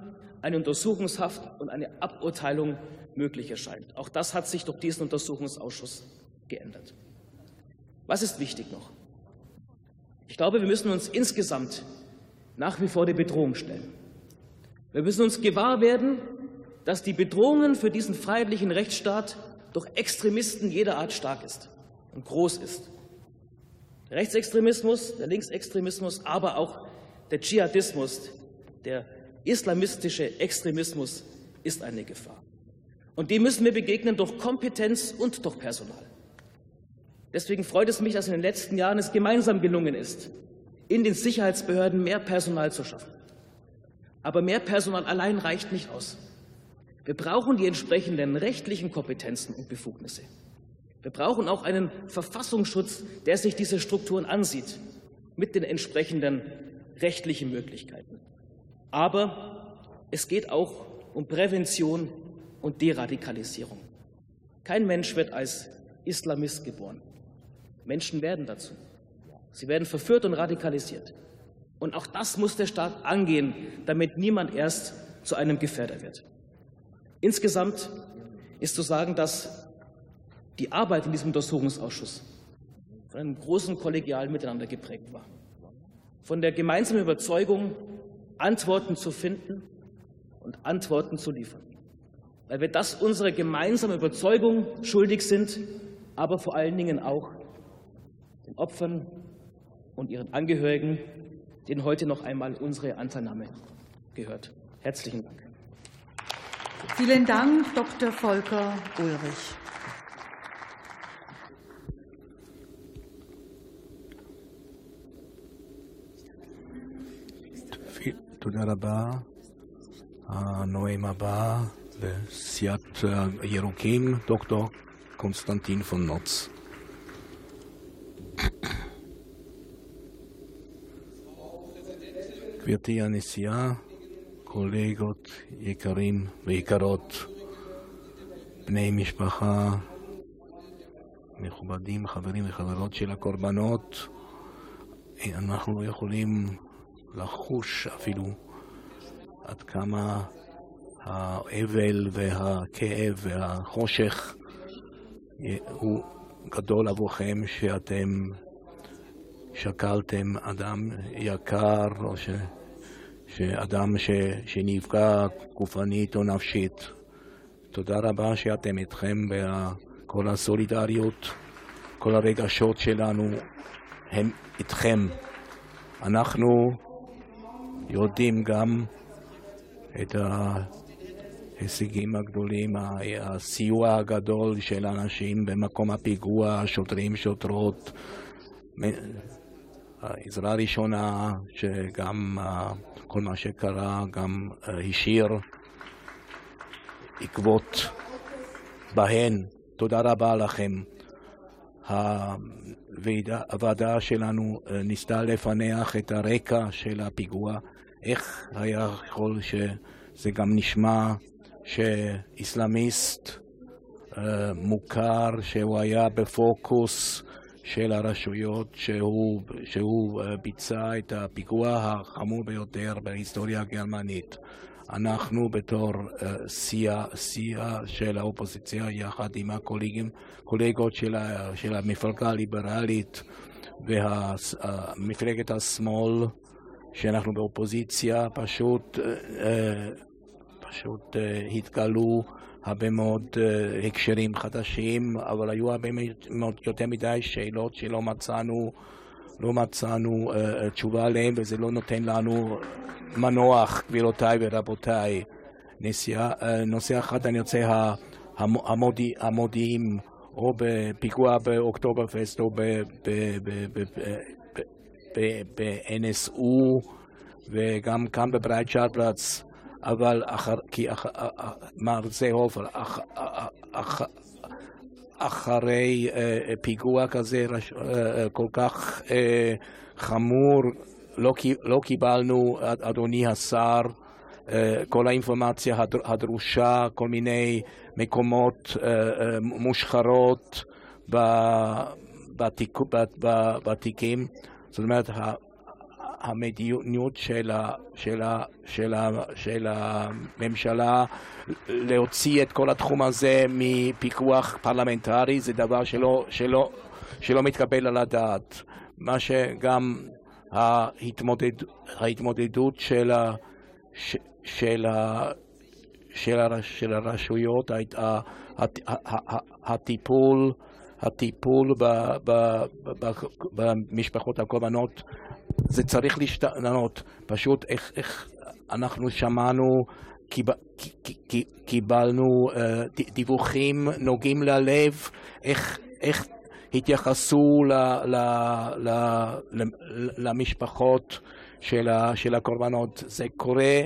eine Untersuchungshaft und eine Aburteilung möglich erscheint. Auch das hat sich durch diesen Untersuchungsausschuss geändert. Was ist wichtig noch? Ich glaube, wir müssen uns insgesamt nach wie vor der Bedrohung stellen. Wir müssen uns gewahr werden, dass die Bedrohung für diesen freiheitlichen Rechtsstaat durch Extremisten jeder Art stark ist und groß ist. Der Rechtsextremismus, der Linksextremismus, aber auch der Dschihadismus Der islamistische Extremismus ist eine Gefahr. Und dem müssen wir begegnen durch Kompetenz und durch Personal. Deswegen freut es mich, dass in den letzten Jahren es gemeinsam gelungen ist, in den Sicherheitsbehörden mehr Personal zu schaffen. Aber mehr Personal allein reicht nicht aus. Wir brauchen die entsprechenden rechtlichen Kompetenzen und Befugnisse. Wir brauchen auch einen Verfassungsschutz, der sich diese Strukturen ansieht, mit den entsprechenden rechtlichen Möglichkeiten. Aber es geht auch um Prävention und Deradikalisierung. Kein Mensch wird als Islamist geboren. Menschen werden dazu. Sie werden verführt und radikalisiert. Und auch das muss der Staat angehen, damit niemand erst zu einem Gefährder wird. Insgesamt ist zu sagen, dass die Arbeit in diesem Untersuchungsausschuss von einem großen kollegialen Miteinander geprägt war. Von der gemeinsamen Überzeugung, Antworten zu finden und Antworten zu liefern. Weil wir das unsere gemeinsame Überzeugung schuldig sind, aber vor allen Dingen auch den Opfern und ihren Angehörigen, denen heute noch einmal unsere Anteilnahme gehört. Herzlichen Dank. Vielen Dank, Dr. Volker Ulrich. תודה רבה. הנואם הבא בסיעת הירוקים, דוקטור קונסטנטין פון נוץ. גברתי הנשיאה, קולגות יקרים ויקרות, בני משפחה, מכובדים, חברים וחברות של הקורבנות, אנחנו לא יכולים לחוש אפילו עד כמה האבל והכאב והחושך הוא גדול עבורכם שאתם שקלתם אדם יקר או ש... שאדם ש... שנפגע גופנית או נפשית. תודה רבה שאתם איתכם וכל הסולידריות, כל הרגשות שלנו הם איתכם. אנחנו יודעים גם את ההישגים הגדולים, הסיוע הגדול של אנשים במקום הפיגוע, שוטרים, שוטרות, עזרה ראשונה, שגם כל מה שקרה גם השאיר עקבות בהן. תודה רבה לכם. הוועדה שלנו ניסתה לפענח את הרקע של הפיגוע, איך היה יכול שזה גם נשמע שאיסלאמיסט מוכר, שהוא היה בפוקוס של הרשויות, שהוא, שהוא ביצע את הפיגוע החמור ביותר בהיסטוריה הגרמנית. אנחנו בתור סיעה של האופוזיציה, יחד עם הקולגים, קולגות של, של המפלגה הליברלית ומפלגת השמאל, שאנחנו באופוזיציה, פשוט, פשוט התגלו הרבה מאוד הקשרים חדשים, אבל היו הרבה מאוד יותר מדי שאלות שלא מצאנו, לא מצאנו תשובה עליהן, וזה לא נותן לנו מנוח, גבירותיי ורבותיי. נושא אחד אני רוצה, המודיעים, המודיע, או בפיגוע באוקטוברפסט או ב-NSU וגם כאן בברייטשארטפלץ, אבל אחר, כי אח, מר זהופר, אח, אח, אחרי אה, פיגוע כזה אה, כל כך אה, חמור, לא, לא קיבלנו, אדוני השר, כל האינפורמציה הדרושה, כל מיני מקומות מושחרות בתיק, בתיקים. זאת אומרת, המדיניות של, ה, של, ה, של, ה, של הממשלה להוציא את כל התחום הזה מפיקוח פרלמנטרי זה דבר שלא, שלא, שלא מתקבל על הדעת. מה שגם ההתמודד, ההתמודדות של, ה, של, ה, של, ה, של הרשויות, הטיפול, הטיפול במשפחות הקורבנות זה צריך להשתנות, פשוט איך, איך אנחנו שמענו, קיבלנו דיווחים נוגעים ללב, איך, איך התייחסו ל, ל, ל, ל, למשפחות של, ה, של הקורבנות. זה קורה,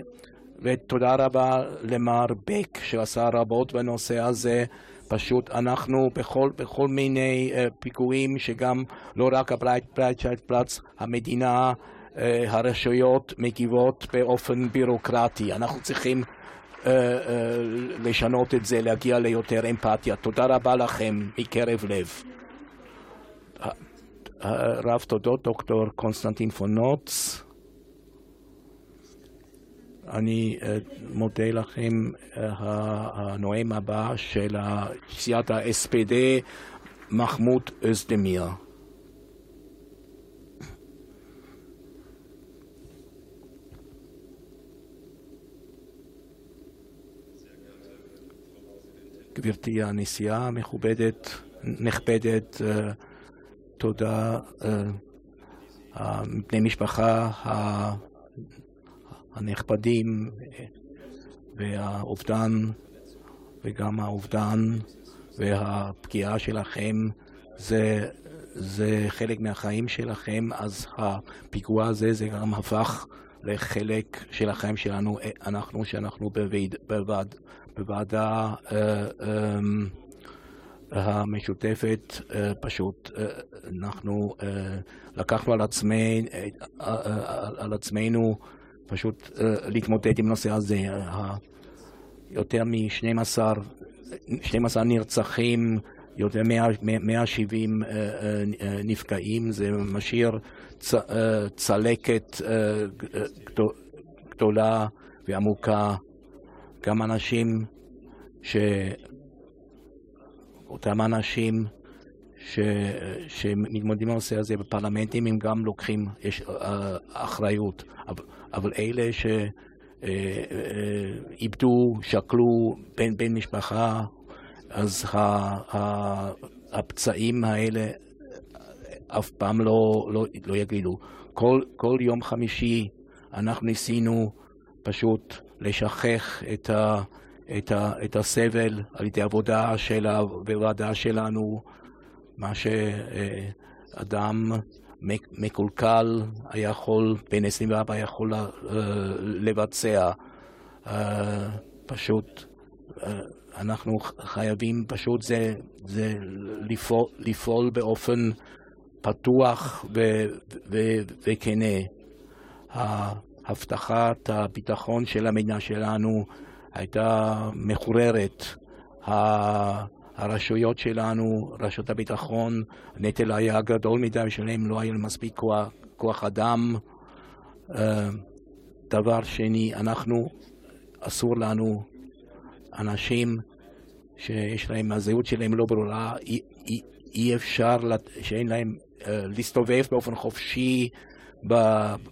ותודה רבה למר בק שעשה רבות בנושא הזה. פשוט אנחנו בכל, בכל מיני אה, פיגועים שגם לא רק הברייטשייט פלאץ, המדינה, אה, הרשויות מגיבות באופן בירוקרטי. אנחנו צריכים אה, אה, לשנות את זה, להגיע ליותר אמפתיה. תודה רבה לכם מקרב לב. רב תודות דוקטור קונסטנטין פונוץ. אני מודה לכם, הנואם הבא של סיעת ה-SPD, מחמוד אזדמיר. גברתי הנשיאה המכובדת, נכבדת, תודה בני משפחה הנכבדים והאובדן וגם האובדן והפגיעה שלכם זה, זה חלק מהחיים שלכם, אז הפיגוע הזה זה גם הפך לחלק של החיים שלנו, אנחנו שאנחנו בוועדה המשותפת, פשוט אנחנו לקחנו על, עצמי, על עצמנו פשוט להתמודד עם הנושא הזה. יותר מ-12 נרצחים, יותר מ-170 נפגעים, זה משאיר צלקת גדולה ועמוקה. גם אנשים ש... אותם אנשים ש, שמתמודדים הנושא הזה בפרלמנטים, הם גם לוקחים יש, uh, אחריות. אבל, אבל אלה שאיבדו, uh, uh, שקלו בן, בן משפחה, אז ה, ה, הפצעים האלה אף פעם לא, לא, לא יגידו. כל, כל יום חמישי אנחנו ניסינו פשוט לשכך את ה... את, ה, את הסבל על ידי עבודה של הוועדה שלנו, מה שאדם מקולקל היה יכול, בן 24 היה יכול לבצע. פשוט אנחנו חייבים פשוט זה, זה לפעול, לפעול באופן פתוח וכנה. הבטחת הביטחון של המדינה שלנו הייתה מחוררת. הרשויות שלנו, רשות הביטחון, הנטל היה גדול מדי בשבילם, לא היה מספיק כוח, כוח אדם. דבר שני, אנחנו, אסור לנו, אנשים שיש להם, הזהות שלהם לא ברורה, אי, אי, אי אפשר שאין להם להסתובב באופן חופשי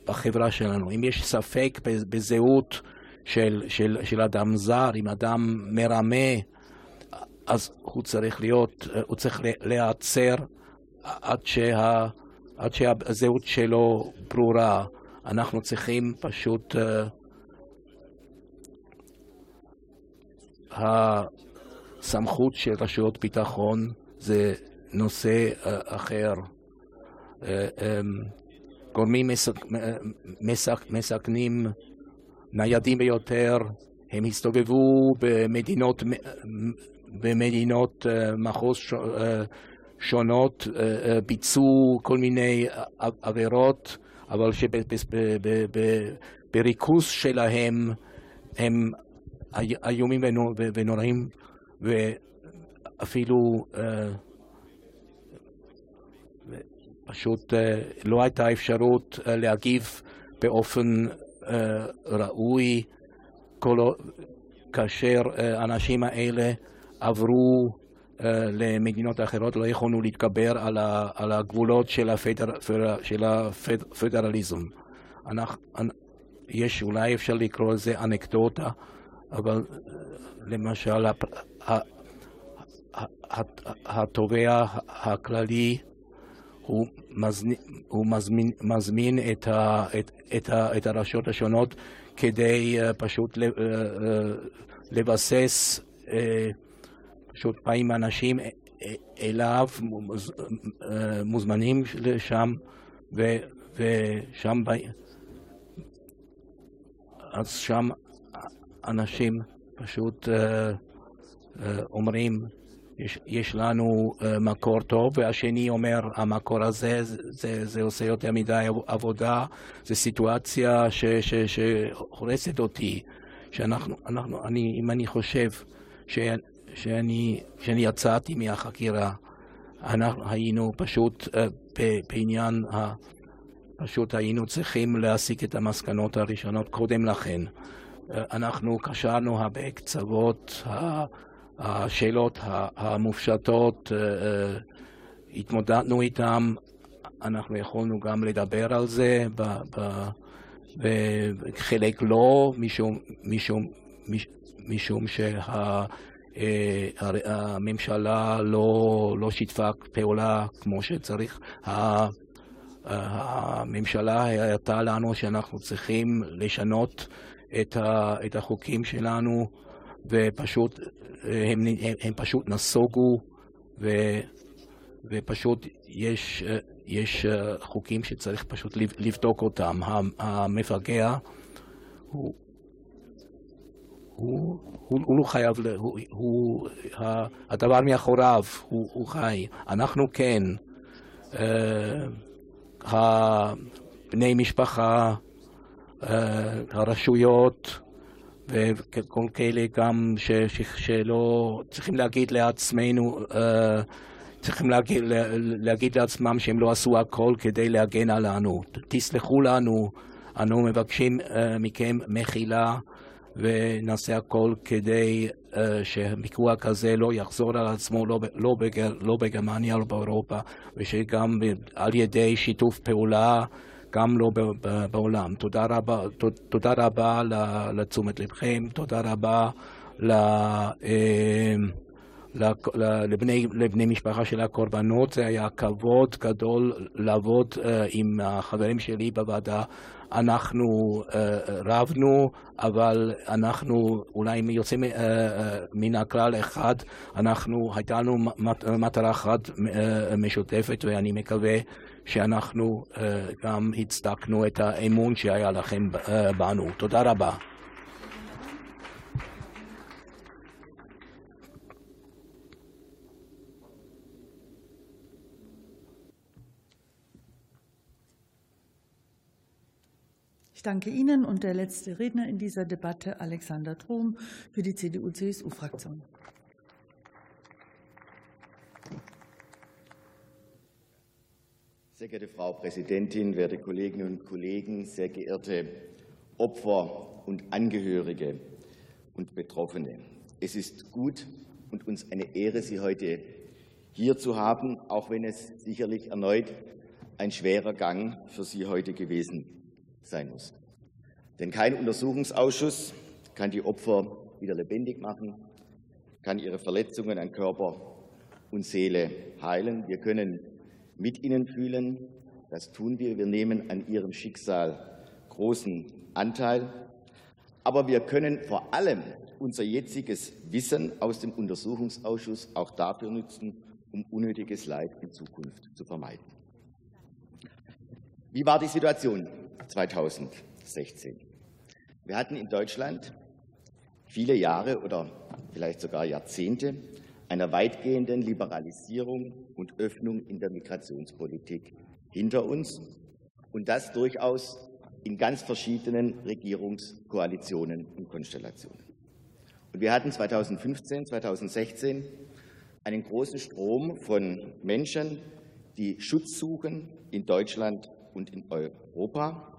בחברה שלנו. אם יש ספק בזהות של, של, של אדם זר, אם אדם מרמה, אז הוא צריך להיות, הוא צריך להיעצר עד, שה, עד שהזהות שלו ברורה. אנחנו צריכים פשוט... Uh, הסמכות של רשויות ביטחון זה נושא uh, אחר. Um, גורמים מסכ... מסכ... מסכנים ניידים ביותר, הם הסתובבו במדינות, במדינות מחוז שונות, ביצעו כל מיני עבירות, אבל שבריכוז שלהם הם איומים ונוראים, ואפילו פשוט לא הייתה אפשרות להגיב באופן ראוי כאשר האנשים האלה עברו למדינות אחרות, לא יכולנו להתגבר על, ה, על הגבולות של, הפדר, של הפדרליזם. אנחנו, יש, אולי אפשר לקרוא לזה אנקדוטה, אבל למשל התובע הכללי הוא מזמין, הוא מזמין, מזמין את, ה, את, את, ה, את הרשויות השונות כדי פשוט לבסס, פשוט באים אנשים אליו, מוזמנים לשם, ושם אז שם אנשים פשוט אומרים יש, יש לנו uh, מקור טוב, והשני אומר, המקור הזה, זה, זה עושה יותר מדי עבודה, זו סיטואציה שהורסת אותי. שאנחנו, אנחנו, אני, אם אני חושב ש, שאני, שאני יצאתי מהחקירה, אנחנו היינו פשוט uh, בעניין, פשוט היינו צריכים להסיק את המסקנות הראשונות קודם לכן. Uh, אנחנו קשרנו הרבה קצוות, השאלות המופשטות, אה, אה, התמודדנו איתן, אנחנו יכולנו גם לדבר על זה, וחלק לא, משום, משום, משום שהממשלה לא, לא שיתפה פעולה כמו שצריך. הממשלה הראתה לנו שאנחנו צריכים לשנות את החוקים שלנו ופשוט הם, הם, הם פשוט נסוגו ו, ופשוט יש, יש חוקים שצריך פשוט לבדוק אותם. המפגע הוא, הוא, הוא, הוא לא חייב, הוא, הוא, הדבר מאחוריו, הוא, הוא חי. אנחנו כן, בני משפחה, הרשויות, וכל כאלה גם ש, ש, שלא צריכים להגיד לעצמנו, uh, צריכים להגיד, להגיד לעצמם שהם לא עשו הכל כדי להגן עלינו. תסלחו לנו, אנו מבקשים uh, מכם מחילה ונעשה הכל כדי uh, שמקווה כזה לא יחזור על עצמו, לא, לא, בגר, לא בגרמניה, לא באירופה, ושגם על ידי שיתוף פעולה גם לא בעולם. תודה רבה, תודה רבה לתשומת לבכם, תודה רבה אה, לבני, לבני משפחה של הקורבנות, זה היה כבוד גדול לעבוד uh, עם החברים שלי בוועדה. אנחנו uh, רבנו, אבל אנחנו אולי יוצאים uh, מן הכלל אחד, אנחנו, הייתה לנו מטרה אחת משותפת ואני מקווה שאנחנו גם הצדקנו את האמון שהיה לכם בנו. תודה רבה. Danke Ihnen und der letzte Redner in dieser Debatte, Alexander Trom, für die CDU-CSU-Fraktion. Sehr geehrte Frau Präsidentin, werte Kolleginnen und Kollegen, sehr geehrte Opfer und Angehörige und Betroffene. Es ist gut und uns eine Ehre, Sie heute hier zu haben, auch wenn es sicherlich erneut ein schwerer Gang für Sie heute gewesen sein muss. Denn kein Untersuchungsausschuss kann die Opfer wieder lebendig machen, kann ihre Verletzungen an Körper und Seele heilen. Wir können mit ihnen fühlen. Das tun wir. Wir nehmen an ihrem Schicksal großen Anteil. Aber wir können vor allem unser jetziges Wissen aus dem Untersuchungsausschuss auch dafür nutzen, um unnötiges Leid in Zukunft zu vermeiden. Wie war die Situation 2016? Wir hatten in Deutschland viele Jahre oder vielleicht sogar Jahrzehnte einer weitgehenden Liberalisierung und Öffnung in der Migrationspolitik hinter uns und das durchaus in ganz verschiedenen Regierungskoalitionen und Konstellationen. Und wir hatten 2015, 2016 einen großen Strom von Menschen, die Schutz suchen in Deutschland und in Europa.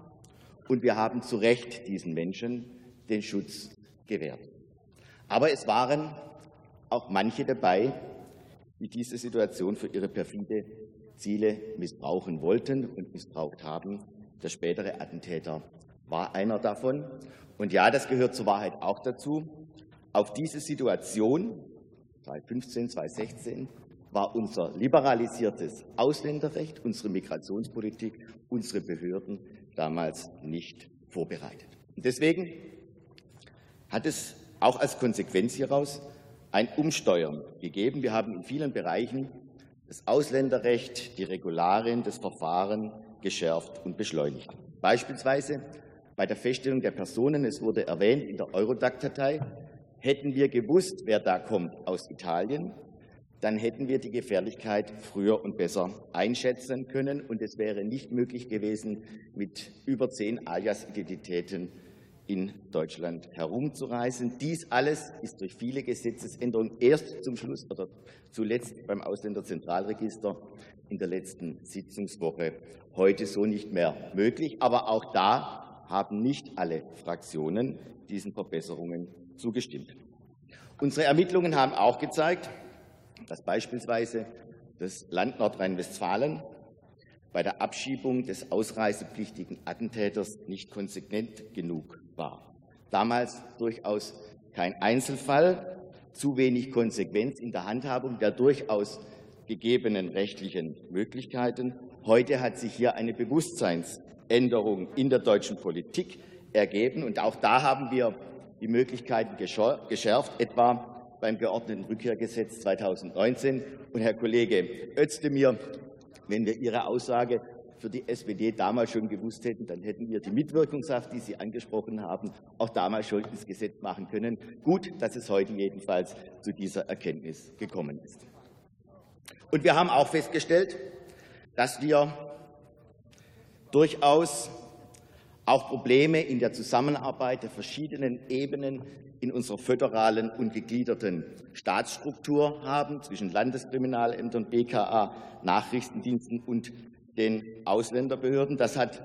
Und wir haben zu Recht diesen Menschen den Schutz gewährt. Aber es waren auch manche dabei, die diese Situation für ihre perfide Ziele missbrauchen wollten und missbraucht haben. Der spätere Attentäter war einer davon. Und ja, das gehört zur Wahrheit auch dazu. Auf diese Situation 2015, 2016 war unser liberalisiertes Ausländerrecht, unsere Migrationspolitik, unsere Behörden damals nicht vorbereitet. Und deswegen hat es auch als Konsequenz hieraus ein Umsteuern gegeben. Wir haben in vielen Bereichen das Ausländerrecht, die Regularien, das Verfahren geschärft und beschleunigt. Beispielsweise bei der Feststellung der Personen, es wurde erwähnt in der Eurodac-Datei, hätten wir gewusst, wer da kommt aus Italien, dann hätten wir die Gefährlichkeit früher und besser einschätzen können, und es wäre nicht möglich gewesen, mit über zehn Alias-Identitäten in Deutschland herumzureisen. Dies alles ist durch viele Gesetzesänderungen erst zum Schluss oder zuletzt beim Ausländerzentralregister in der letzten Sitzungswoche heute so nicht mehr möglich. Aber auch da haben nicht alle Fraktionen diesen Verbesserungen zugestimmt. Unsere Ermittlungen haben auch gezeigt, dass beispielsweise das Land Nordrhein-Westfalen bei der Abschiebung des ausreisepflichtigen Attentäters nicht konsequent genug war. Damals durchaus kein Einzelfall, zu wenig Konsequenz in der Handhabung der durchaus gegebenen rechtlichen Möglichkeiten. Heute hat sich hier eine Bewusstseinsänderung in der deutschen Politik ergeben. Und auch da haben wir die Möglichkeiten geschärft, etwa beim geordneten Rückkehrgesetz 2019. Und Herr Kollege Özdemir, wenn wir Ihre Aussage für die SPD damals schon gewusst hätten, dann hätten wir die Mitwirkungshaft, die Sie angesprochen haben, auch damals schon ins Gesetz machen können. Gut, dass es heute jedenfalls zu dieser Erkenntnis gekommen ist. Und wir haben auch festgestellt, dass wir durchaus auch Probleme in der Zusammenarbeit der verschiedenen Ebenen in unserer föderalen und gegliederten Staatsstruktur haben, zwischen Landeskriminalämtern, BKA, Nachrichtendiensten und den Ausländerbehörden. Das hat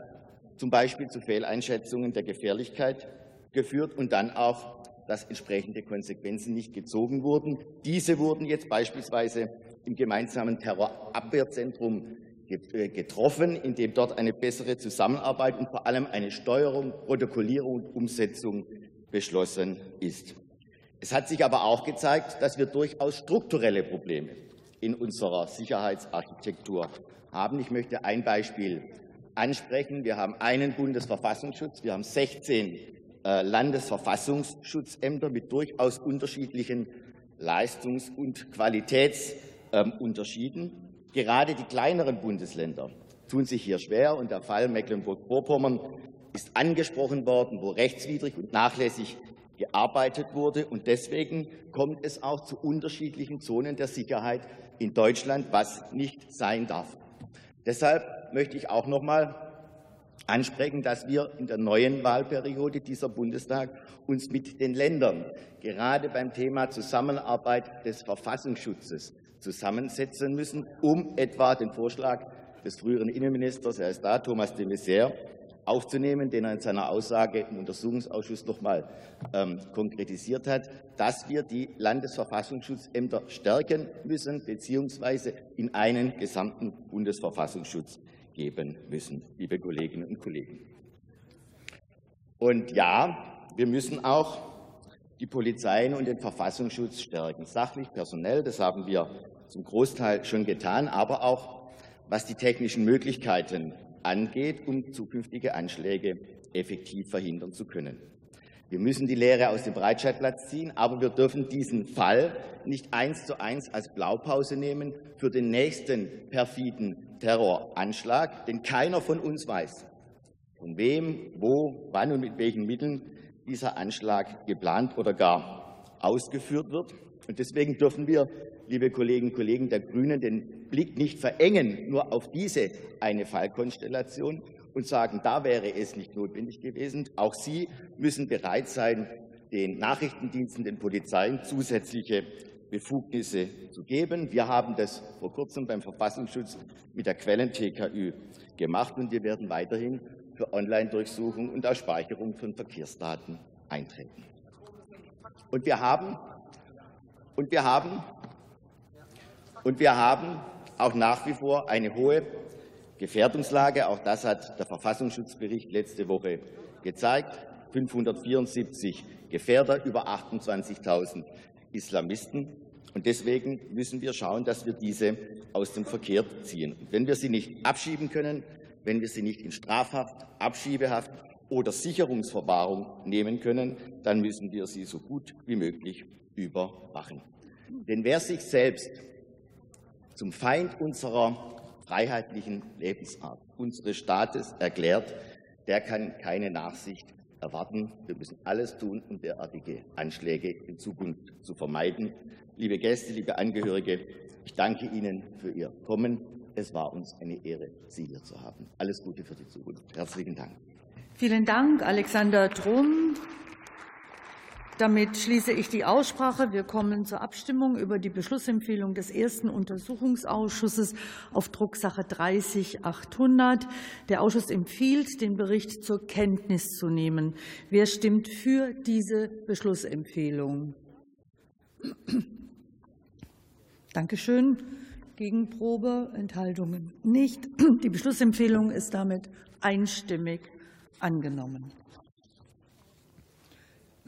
zum Beispiel zu Fehleinschätzungen der Gefährlichkeit geführt und dann auch, dass entsprechende Konsequenzen nicht gezogen wurden. Diese wurden jetzt beispielsweise im gemeinsamen Terrorabwehrzentrum äh, getroffen, indem dort eine bessere Zusammenarbeit und vor allem eine Steuerung, Protokollierung und Umsetzung beschlossen ist. Es hat sich aber auch gezeigt, dass wir durchaus strukturelle Probleme in unserer Sicherheitsarchitektur haben. Ich möchte ein Beispiel ansprechen. Wir haben einen Bundesverfassungsschutz, wir haben 16 äh, Landesverfassungsschutzämter mit durchaus unterschiedlichen Leistungs- und Qualitätsunterschieden. Gerade die kleineren Bundesländer tun sich hier schwer, und der Fall Mecklenburg-Vorpommern ist angesprochen worden, wo rechtswidrig und nachlässig gearbeitet wurde. Und deswegen kommt es auch zu unterschiedlichen Zonen der Sicherheit in Deutschland, was nicht sein darf. Deshalb möchte ich auch noch einmal ansprechen, dass wir in der neuen Wahlperiode dieser Bundestag uns mit den Ländern gerade beim Thema Zusammenarbeit des Verfassungsschutzes zusammensetzen müssen, um etwa den Vorschlag des früheren Innenministers, er ist da, Thomas de Maizière, aufzunehmen, den er in seiner Aussage im Untersuchungsausschuss noch einmal ähm, konkretisiert hat, dass wir die Landesverfassungsschutzämter stärken müssen bzw. in einen gesamten Bundesverfassungsschutz geben müssen, liebe Kolleginnen und Kollegen. Und ja, wir müssen auch die Polizeien und den Verfassungsschutz stärken, sachlich, personell, das haben wir zum Großteil schon getan, aber auch was die technischen Möglichkeiten angeht, um zukünftige Anschläge effektiv verhindern zu können. Wir müssen die Lehre aus dem Breitscheidplatz ziehen, aber wir dürfen diesen Fall nicht eins zu eins als Blaupause nehmen für den nächsten perfiden Terroranschlag, denn keiner von uns weiß, von wem, wo, wann und mit welchen Mitteln dieser Anschlag geplant oder gar ausgeführt wird. Und deswegen dürfen wir liebe Kolleginnen und Kollegen der Grünen, den Blick nicht verengen nur auf diese eine Fallkonstellation und sagen, da wäre es nicht notwendig gewesen. Auch Sie müssen bereit sein, den Nachrichtendiensten, den Polizeien zusätzliche Befugnisse zu geben. Wir haben das vor kurzem beim Verfassungsschutz mit der Quellen-TKÜ gemacht, und wir werden weiterhin für Online-Durchsuchung und auch Speicherung von Verkehrsdaten eintreten. Und wir haben, und wir haben und wir haben auch nach wie vor eine hohe Gefährdungslage. Auch das hat der Verfassungsschutzbericht letzte Woche gezeigt. 574 Gefährder, über 28.000 Islamisten. Und deswegen müssen wir schauen, dass wir diese aus dem Verkehr ziehen. Und wenn wir sie nicht abschieben können, wenn wir sie nicht in Strafhaft, Abschiebehaft oder Sicherungsverwahrung nehmen können, dann müssen wir sie so gut wie möglich überwachen. Denn wer sich selbst zum Feind unserer freiheitlichen Lebensart, unseres Staates erklärt, der kann keine Nachsicht erwarten. Wir müssen alles tun, um derartige Anschläge in Zukunft zu vermeiden. Liebe Gäste, liebe Angehörige, ich danke Ihnen für Ihr Kommen. Es war uns eine Ehre, Sie hier zu haben. Alles Gute für die Zukunft. Herzlichen Dank. Vielen Dank, Alexander Drum. Damit schließe ich die Aussprache. Wir kommen zur Abstimmung über die Beschlussempfehlung des ersten Untersuchungsausschusses auf Drucksache 30.800. Der Ausschuss empfiehlt, den Bericht zur Kenntnis zu nehmen. Wer stimmt für diese Beschlussempfehlung? Dankeschön. Gegenprobe, Enthaltungen nicht. Die Beschlussempfehlung ist damit einstimmig angenommen.